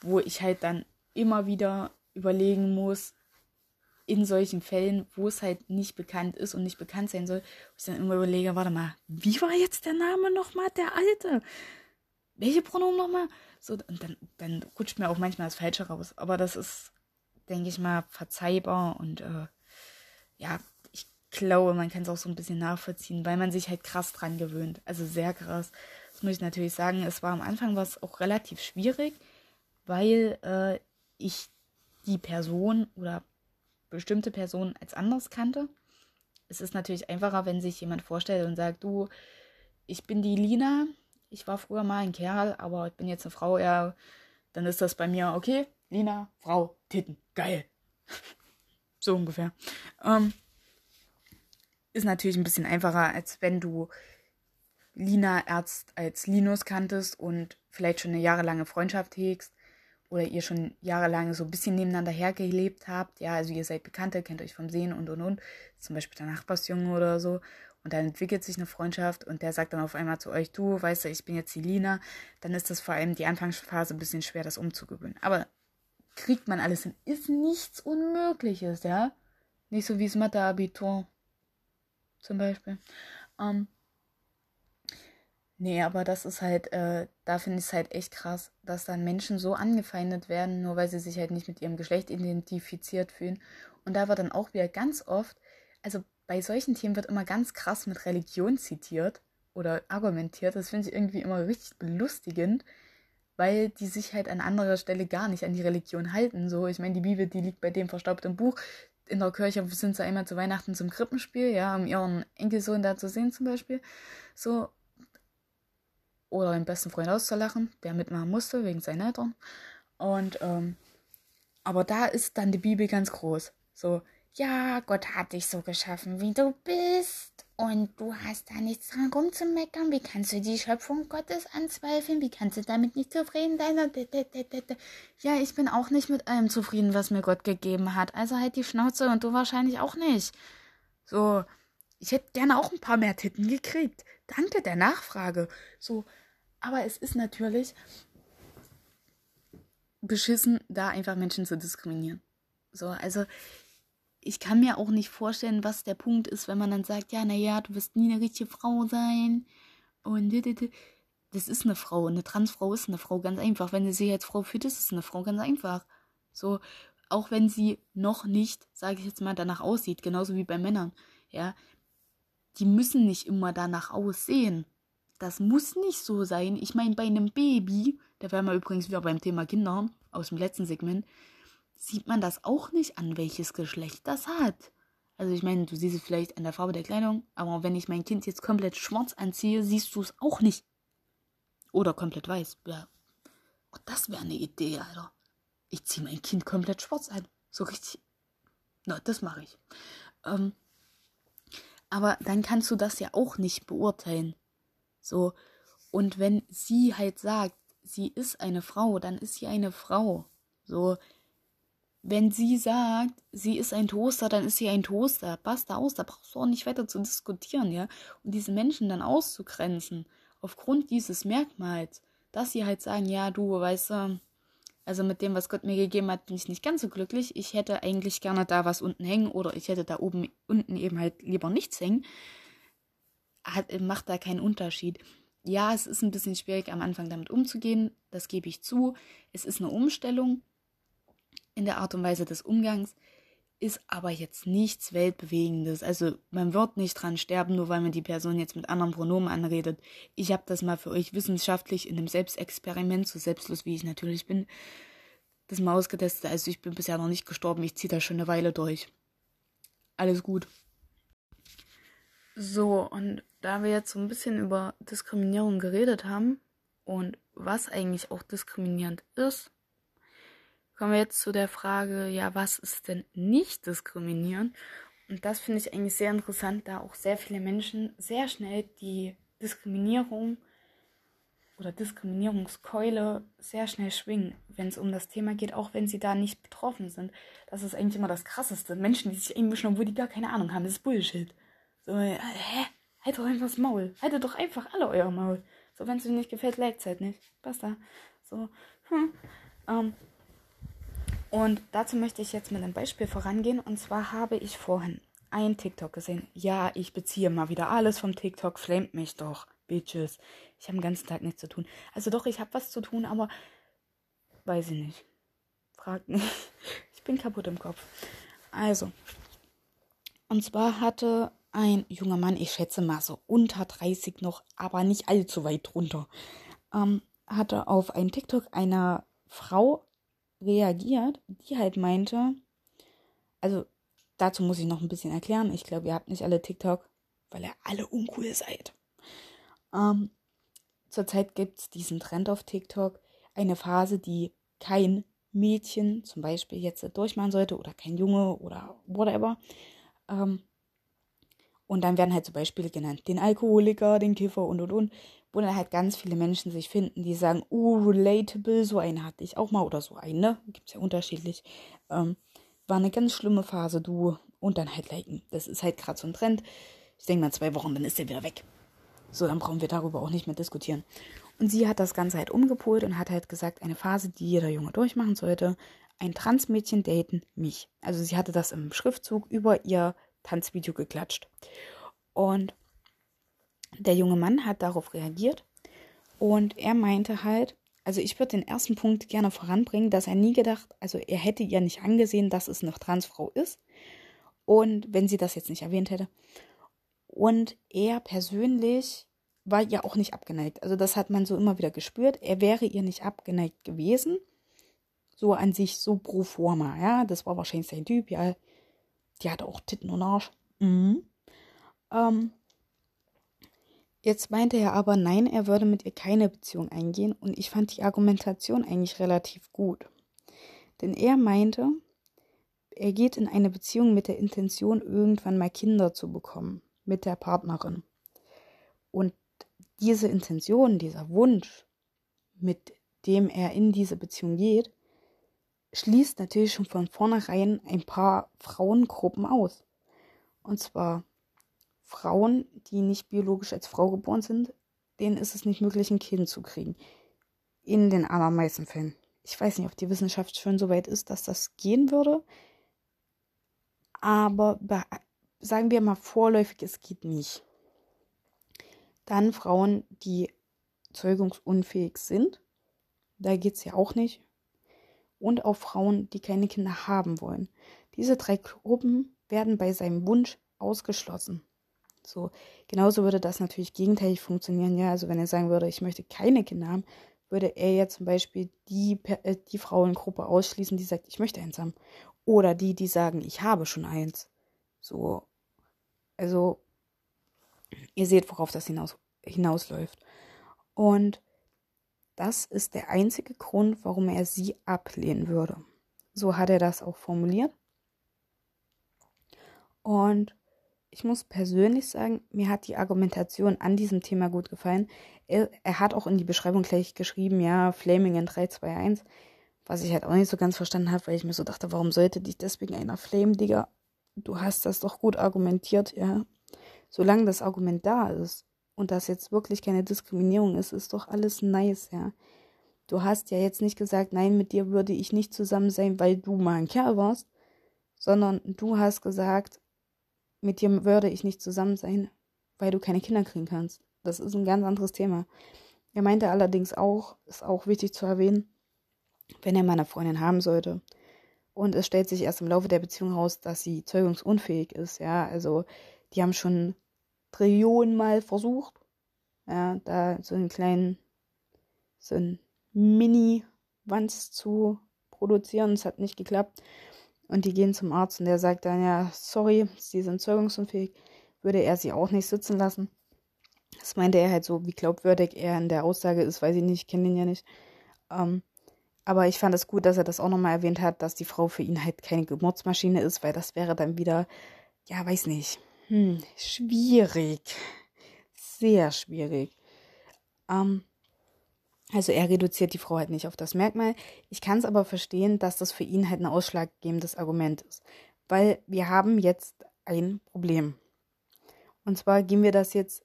wo ich halt dann immer wieder überlegen muss, in solchen Fällen, wo es halt nicht bekannt ist und nicht bekannt sein soll, wo ich dann immer überlege, warte mal, wie war jetzt der Name nochmal, der alte? Welche Pronomen nochmal? So, und dann, dann rutscht mir auch manchmal das Falsche raus. Aber das ist, denke ich mal, verzeihbar und äh, ja, ich glaube, man kann es auch so ein bisschen nachvollziehen, weil man sich halt krass dran gewöhnt. Also sehr krass. Das muss ich natürlich sagen. Es war am Anfang was auch relativ schwierig, weil äh, ich die Person oder bestimmte Personen als anders kannte. Es ist natürlich einfacher, wenn sich jemand vorstellt und sagt, du, ich bin die Lina, ich war früher mal ein Kerl, aber ich bin jetzt eine Frau, ja, dann ist das bei mir, okay, Lina, Frau, Titten, geil. (laughs) so ungefähr. Ähm, ist natürlich ein bisschen einfacher, als wenn du Lina Ärzt als Linus kanntest und vielleicht schon eine jahrelange Freundschaft hegst oder ihr schon jahrelang so ein bisschen nebeneinander hergelebt habt, ja, also ihr seid Bekannte, kennt euch vom Sehen und und und, zum Beispiel der Nachbarsjunge oder so, und dann entwickelt sich eine Freundschaft und der sagt dann auf einmal zu euch, du, weißt du, ich bin jetzt die Lina, dann ist das vor allem die Anfangsphase ein bisschen schwer, das umzugewöhnen. Aber kriegt man alles hin, ist nichts Unmögliches, ja. Nicht so wie das Mathe-Abitur zum Beispiel. Ähm, Nee, aber das ist halt, äh, da finde ich es halt echt krass, dass dann Menschen so angefeindet werden, nur weil sie sich halt nicht mit ihrem Geschlecht identifiziert fühlen. Und da wird dann auch wieder ganz oft, also bei solchen Themen wird immer ganz krass mit Religion zitiert oder argumentiert. Das finde ich irgendwie immer richtig belustigend, weil die sich halt an anderer Stelle gar nicht an die Religion halten. So, ich meine, die Bibel, die liegt bei dem verstaubt im Buch. In der Kirche sind sie einmal zu Weihnachten zum Krippenspiel, ja, um ihren Enkelsohn da zu sehen zum Beispiel. So, oder den besten Freund auszulachen, der mitmachen musste wegen seinen Eltern. Und, ähm, aber da ist dann die Bibel ganz groß. So, ja, Gott hat dich so geschaffen, wie du bist. Und du hast da nichts dran rumzumeckern. Wie kannst du die Schöpfung Gottes anzweifeln? Wie kannst du damit nicht zufrieden sein? Ja, ich bin auch nicht mit allem zufrieden, was mir Gott gegeben hat. Also halt die Schnauze und du wahrscheinlich auch nicht. So, ich hätte gerne auch ein paar mehr Titten gekriegt. Danke der Nachfrage. So, aber es ist natürlich beschissen, da einfach Menschen zu diskriminieren. So, also ich kann mir auch nicht vorstellen, was der Punkt ist, wenn man dann sagt, ja, naja, du wirst nie eine richtige Frau sein. Und das ist eine Frau. Eine Transfrau ist eine Frau, ganz einfach. Wenn sie sich als Frau fühlt, ist es eine Frau, ganz einfach. So, auch wenn sie noch nicht, sage ich jetzt mal, danach aussieht, genauso wie bei Männern. Ja, die müssen nicht immer danach aussehen. Das muss nicht so sein. Ich meine, bei einem Baby, da wären wir übrigens wieder beim Thema Kinder aus dem letzten Segment, sieht man das auch nicht an, welches Geschlecht das hat. Also ich meine, du siehst es vielleicht an der Farbe der Kleidung, aber wenn ich mein Kind jetzt komplett schwarz anziehe, siehst du es auch nicht. Oder komplett weiß. Ja. Oh, das wäre eine Idee, Alter. Ich ziehe mein Kind komplett schwarz an. So richtig. Na, das mache ich. Ähm, aber dann kannst du das ja auch nicht beurteilen. So. Und wenn sie halt sagt, sie ist eine Frau, dann ist sie eine Frau. So, wenn sie sagt, sie ist ein Toaster, dann ist sie ein Toaster. Basta aus, da brauchst du auch nicht weiter zu diskutieren, ja. Und diese Menschen dann auszugrenzen, aufgrund dieses Merkmals, dass sie halt sagen, ja, du, weißt du, also mit dem, was Gott mir gegeben hat, bin ich nicht ganz so glücklich. Ich hätte eigentlich gerne da was unten hängen oder ich hätte da oben unten eben halt lieber nichts hängen. Hat, macht da keinen Unterschied. Ja, es ist ein bisschen schwierig am Anfang damit umzugehen, das gebe ich zu. Es ist eine Umstellung in der Art und Weise des Umgangs, ist aber jetzt nichts Weltbewegendes. Also man wird nicht dran sterben, nur weil man die Person jetzt mit anderen Pronomen anredet. Ich habe das mal für euch wissenschaftlich in einem Selbstexperiment, so selbstlos wie ich natürlich bin, das mal ausgetestet. Also ich bin bisher noch nicht gestorben, ich ziehe da schon eine Weile durch. Alles gut. So, und da wir jetzt so ein bisschen über Diskriminierung geredet haben und was eigentlich auch diskriminierend ist, kommen wir jetzt zu der Frage, ja, was ist denn nicht diskriminieren? Und das finde ich eigentlich sehr interessant, da auch sehr viele Menschen sehr schnell die Diskriminierung oder Diskriminierungskeule sehr schnell schwingen, wenn es um das Thema geht, auch wenn sie da nicht betroffen sind. Das ist eigentlich immer das Krasseste. Menschen, die sich einmischen, obwohl die gar keine Ahnung haben, das ist Bullshit. So, äh, hä? Halt doch einfach das Maul. Haltet doch einfach alle euer Maul. So, wenn es euch nicht gefällt, liked halt nicht. Basta. So, hm. Ähm, und dazu möchte ich jetzt mit einem Beispiel vorangehen. Und zwar habe ich vorhin ein TikTok gesehen. Ja, ich beziehe mal wieder alles vom TikTok. Flamet mich doch, Bitches. Ich habe den ganzen Tag nichts zu tun. Also doch, ich habe was zu tun, aber weiß ich nicht. Fragt nicht. (laughs) Ich bin kaputt im Kopf. Also. Und zwar hatte ein junger Mann, ich schätze mal so unter 30 noch, aber nicht allzu weit drunter, ähm, hatte auf ein TikTok einer Frau reagiert, die halt meinte, also dazu muss ich noch ein bisschen erklären. Ich glaube, ihr habt nicht alle TikTok, weil ihr alle uncool seid. Ähm, zurzeit gibt es diesen Trend auf TikTok, eine Phase, die kein Mädchen zum Beispiel jetzt durchmachen sollte oder kein Junge oder whatever. Ähm, und dann werden halt so Beispiele genannt. Den Alkoholiker, den Kiffer und und und wo dann halt ganz viele Menschen sich finden, die sagen, oh, relatable, so einen hatte ich auch mal oder so einen, ne? Gibt's ja unterschiedlich. Ähm, war eine ganz schlimme Phase, du. Und dann halt liken. Das ist halt gerade so ein Trend. Ich denke mal zwei Wochen, dann ist der wieder weg. So, dann brauchen wir darüber auch nicht mehr diskutieren. Und sie hat das Ganze halt umgepolt und hat halt gesagt, eine Phase, die jeder Junge durchmachen sollte. Ein Transmädchen daten mich. Also sie hatte das im Schriftzug über ihr Tanzvideo geklatscht. Und der junge Mann hat darauf reagiert und er meinte halt, also ich würde den ersten Punkt gerne voranbringen, dass er nie gedacht, also er hätte ihr nicht angesehen, dass es eine Transfrau ist. Und wenn sie das jetzt nicht erwähnt hätte. Und er persönlich war ihr auch nicht abgeneigt. Also das hat man so immer wieder gespürt. Er wäre ihr nicht abgeneigt gewesen. So an sich, so pro forma, ja. Das war wahrscheinlich sein Typ, ja. Die hatte auch Titten und Arsch. Mhm. Ähm, Jetzt meinte er aber, nein, er würde mit ihr keine Beziehung eingehen und ich fand die Argumentation eigentlich relativ gut. Denn er meinte, er geht in eine Beziehung mit der Intention, irgendwann mal Kinder zu bekommen mit der Partnerin. Und diese Intention, dieser Wunsch, mit dem er in diese Beziehung geht, schließt natürlich schon von vornherein ein paar Frauengruppen aus. Und zwar Frauen, die nicht biologisch als Frau geboren sind, denen ist es nicht möglich, ein Kind zu kriegen. In den allermeisten Fällen. Ich weiß nicht, ob die Wissenschaft schon so weit ist, dass das gehen würde. Aber sagen wir mal vorläufig, es geht nicht. Dann Frauen, die zeugungsunfähig sind. Da geht es ja auch nicht. Und auch Frauen, die keine Kinder haben wollen. Diese drei Gruppen werden bei seinem Wunsch ausgeschlossen. So, genauso würde das natürlich gegenteilig funktionieren, ja. Also wenn er sagen würde, ich möchte keine Kinder haben, würde er ja zum Beispiel die, äh, die Frauengruppe ausschließen, die sagt, ich möchte eins haben. Oder die, die sagen, ich habe schon eins. So, also, ihr seht, worauf das hinaus, hinausläuft. Und das ist der einzige Grund, warum er sie ablehnen würde. So hat er das auch formuliert. Und ich muss persönlich sagen, mir hat die Argumentation an diesem Thema gut gefallen. Er, er hat auch in die Beschreibung gleich geschrieben, ja, Flaming in 3, 2, 1, was ich halt auch nicht so ganz verstanden habe, weil ich mir so dachte, warum sollte dich deswegen einer Flame, Digga? Du hast das doch gut argumentiert, ja. Solange das Argument da ist und das jetzt wirklich keine Diskriminierung ist, ist doch alles nice, ja. Du hast ja jetzt nicht gesagt, nein, mit dir würde ich nicht zusammen sein, weil du mal ein Kerl warst, sondern du hast gesagt, mit dir würde ich nicht zusammen sein, weil du keine Kinder kriegen kannst. Das ist ein ganz anderes Thema. Er meinte allerdings auch, ist auch wichtig zu erwähnen, wenn er mal eine Freundin haben sollte. Und es stellt sich erst im Laufe der Beziehung heraus, dass sie zeugungsunfähig ist. Ja, also die haben schon Trillionen Mal versucht, ja, da so einen kleinen, so einen Mini-Wanz zu produzieren. Es hat nicht geklappt. Und die gehen zum Arzt und der sagt dann, ja, sorry, sie sind zeugungsunfähig, würde er sie auch nicht sitzen lassen. Das meinte er halt so, wie glaubwürdig er in der Aussage ist, weiß ich nicht, ich kenne ihn ja nicht. Ähm, aber ich fand es gut, dass er das auch nochmal erwähnt hat, dass die Frau für ihn halt keine Geburtsmaschine ist, weil das wäre dann wieder, ja, weiß nicht, hm, schwierig. Sehr schwierig. Ähm, also er reduziert die Frau halt nicht auf das Merkmal. Ich kann es aber verstehen, dass das für ihn halt ein ausschlaggebendes Argument ist. Weil wir haben jetzt ein Problem. Und zwar gehen wir das jetzt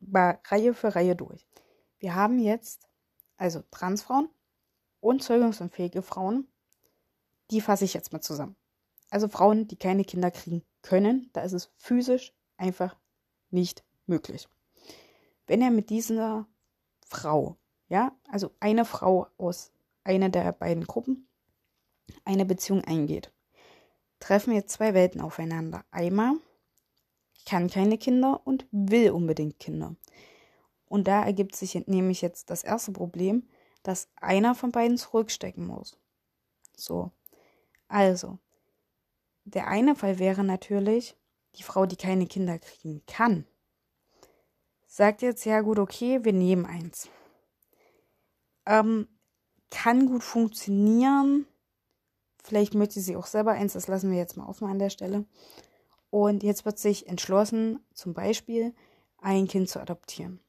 bei Reihe für Reihe durch. Wir haben jetzt also Transfrauen und zeugungsunfähige Frauen. Die fasse ich jetzt mal zusammen. Also Frauen, die keine Kinder kriegen können, da ist es physisch einfach nicht möglich. Wenn er mit dieser Frau ja, also eine Frau aus einer der beiden Gruppen eine Beziehung eingeht, treffen jetzt zwei Welten aufeinander. Einmal kann keine Kinder und will unbedingt Kinder. Und da ergibt sich nämlich jetzt das erste Problem, dass einer von beiden zurückstecken muss. So. Also, der eine Fall wäre natürlich die Frau, die keine Kinder kriegen kann. Sagt jetzt, ja gut, okay, wir nehmen eins. Ähm, kann gut funktionieren. Vielleicht möchte sie auch selber eins, das lassen wir jetzt mal offen an der Stelle. Und jetzt wird sich entschlossen, zum Beispiel ein Kind zu adoptieren.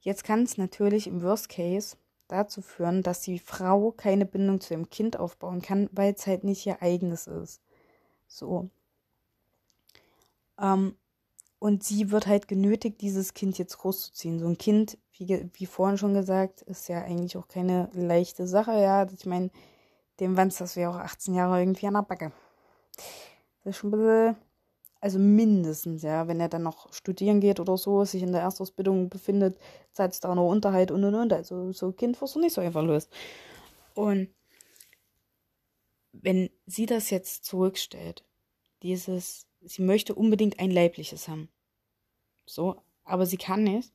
Jetzt kann es natürlich im Worst Case dazu führen, dass die Frau keine Bindung zu ihrem Kind aufbauen kann, weil es halt nicht ihr eigenes ist. So. Ähm, und sie wird halt genötigt, dieses Kind jetzt großzuziehen. So ein Kind, wie, wie vorhin schon gesagt, ist ja eigentlich auch keine leichte Sache. Ja, ich meine, dem Wanz, das wäre auch 18 Jahre irgendwie an der Backe. Das ist schon ein bisschen, also mindestens, ja, wenn er dann noch studieren geht oder so, sich in der Erstausbildung befindet, zahlt es da noch Unterhalt und und und. Also so ein Kind wirst du nicht so einfach löst. Und wenn sie das jetzt zurückstellt, dieses sie möchte unbedingt ein leibliches haben. So, aber sie kann nicht.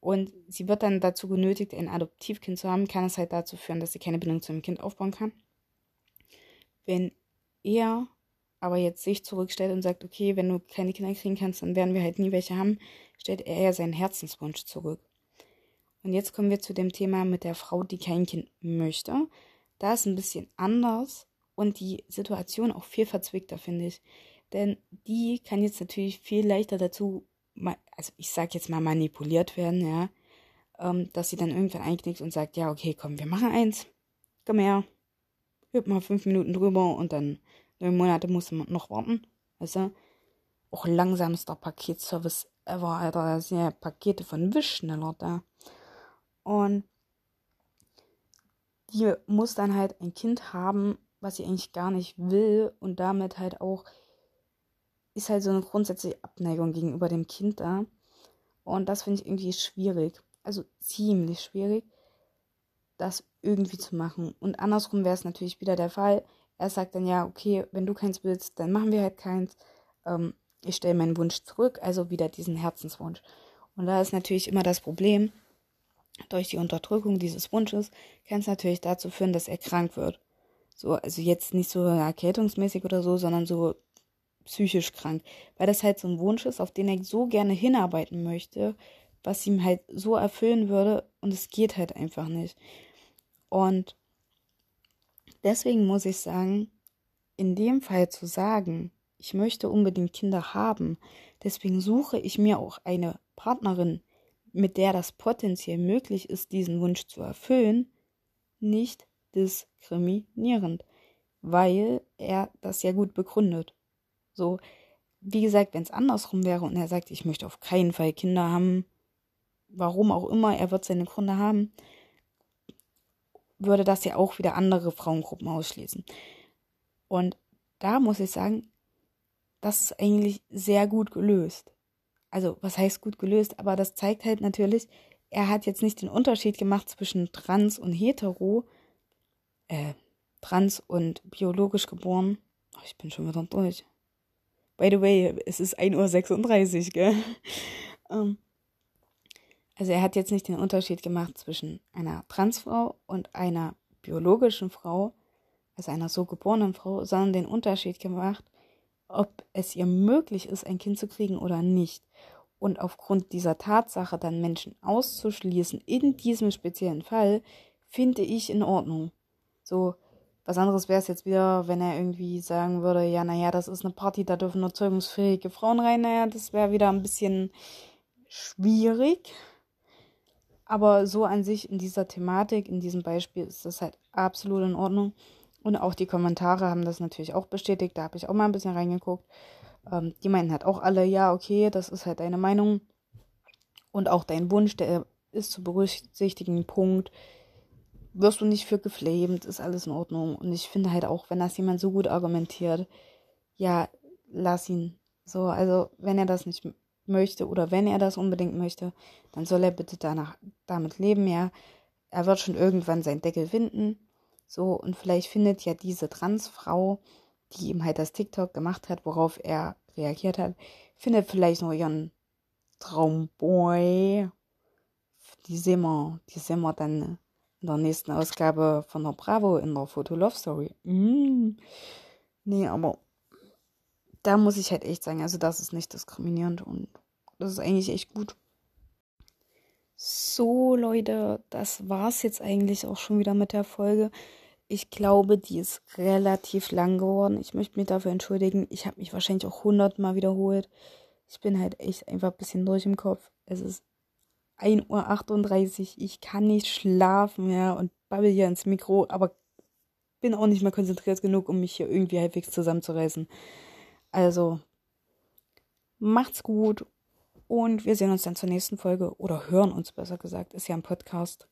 Und sie wird dann dazu genötigt, ein Adoptivkind zu haben, kann es halt dazu führen, dass sie keine Bindung zu dem Kind aufbauen kann. Wenn er aber jetzt sich zurückstellt und sagt, okay, wenn du keine Kinder kriegen kannst, dann werden wir halt nie welche haben, stellt er ja seinen Herzenswunsch zurück. Und jetzt kommen wir zu dem Thema mit der Frau, die kein Kind möchte. Da ist ein bisschen anders und die Situation auch viel verzwickter, finde ich. Denn die kann jetzt natürlich viel leichter dazu, also ich sag jetzt mal manipuliert werden, ja, ähm, dass sie dann irgendwann einknickt und sagt, ja, okay, komm, wir machen eins, komm her, hüb mal fünf Minuten drüber und dann neun Monate muss man noch warten, weißt du? Auch langsamster Paketservice ever, Alter, da sind ja Pakete von Wish schneller da. Und die muss dann halt ein Kind haben, was sie eigentlich gar nicht will und damit halt auch ist halt so eine grundsätzliche Abneigung gegenüber dem Kind da. Und das finde ich irgendwie schwierig. Also ziemlich schwierig, das irgendwie zu machen. Und andersrum wäre es natürlich wieder der Fall. Er sagt dann, ja, okay, wenn du keins willst, dann machen wir halt keins. Ähm, ich stelle meinen Wunsch zurück, also wieder diesen Herzenswunsch. Und da ist natürlich immer das Problem, durch die Unterdrückung dieses Wunsches kann es natürlich dazu führen, dass er krank wird. So, also jetzt nicht so erkältungsmäßig oder so, sondern so psychisch krank, weil das halt so ein Wunsch ist, auf den er so gerne hinarbeiten möchte, was ihm halt so erfüllen würde und es geht halt einfach nicht. Und deswegen muss ich sagen, in dem Fall zu sagen, ich möchte unbedingt Kinder haben. Deswegen suche ich mir auch eine Partnerin, mit der das potenziell möglich ist, diesen Wunsch zu erfüllen, nicht diskriminierend, weil er das ja gut begründet. So, wie gesagt, wenn es andersrum wäre und er sagt, ich möchte auf keinen Fall Kinder haben, warum auch immer, er wird seine Gründe haben, würde das ja auch wieder andere Frauengruppen ausschließen. Und da muss ich sagen, das ist eigentlich sehr gut gelöst. Also, was heißt gut gelöst? Aber das zeigt halt natürlich, er hat jetzt nicht den Unterschied gemacht zwischen trans und hetero, äh, trans und biologisch geboren. Oh, ich bin schon wieder durch. By the way, es ist 1.36 Uhr, gell? ähm, also er hat jetzt nicht den Unterschied gemacht zwischen einer Transfrau und einer biologischen Frau, also einer so geborenen Frau, sondern den Unterschied gemacht, ob es ihr möglich ist, ein Kind zu kriegen oder nicht. Und aufgrund dieser Tatsache dann Menschen auszuschließen, in diesem speziellen Fall, finde ich in Ordnung. So, was anderes wäre es jetzt wieder, wenn er irgendwie sagen würde, ja, naja, das ist eine Party, da dürfen nur zeugungsfähige Frauen rein. Naja, das wäre wieder ein bisschen schwierig. Aber so an sich in dieser Thematik, in diesem Beispiel ist das halt absolut in Ordnung. Und auch die Kommentare haben das natürlich auch bestätigt. Da habe ich auch mal ein bisschen reingeguckt. Ähm, die meinten halt auch alle, ja, okay, das ist halt deine Meinung. Und auch dein Wunsch, der ist zu berücksichtigen Punkt wirst du nicht für geflamed, ist alles in Ordnung. Und ich finde halt auch, wenn das jemand so gut argumentiert, ja, lass ihn. So, also wenn er das nicht möchte oder wenn er das unbedingt möchte, dann soll er bitte danach damit leben, ja. Er wird schon irgendwann seinen Deckel finden. So, und vielleicht findet ja diese Transfrau, die ihm halt das TikTok gemacht hat, worauf er reagiert hat, findet vielleicht noch ihren Traumboy. Die sehen wir, die sehen wir dann in der nächsten Ausgabe von der Bravo in der Foto Love Story. Mm. Nee, aber da muss ich halt echt sagen, also das ist nicht diskriminierend und das ist eigentlich echt gut. So, Leute, das war's jetzt eigentlich auch schon wieder mit der Folge. Ich glaube, die ist relativ lang geworden. Ich möchte mich dafür entschuldigen. Ich habe mich wahrscheinlich auch hundertmal wiederholt. Ich bin halt echt einfach ein bisschen durch im Kopf. Es ist 1.38 Uhr, ich kann nicht schlafen, ja, und babbel hier ins Mikro, aber bin auch nicht mehr konzentriert genug, um mich hier irgendwie halbwegs zusammenzureißen. Also, macht's gut und wir sehen uns dann zur nächsten Folge oder hören uns besser gesagt, ist ja ein Podcast.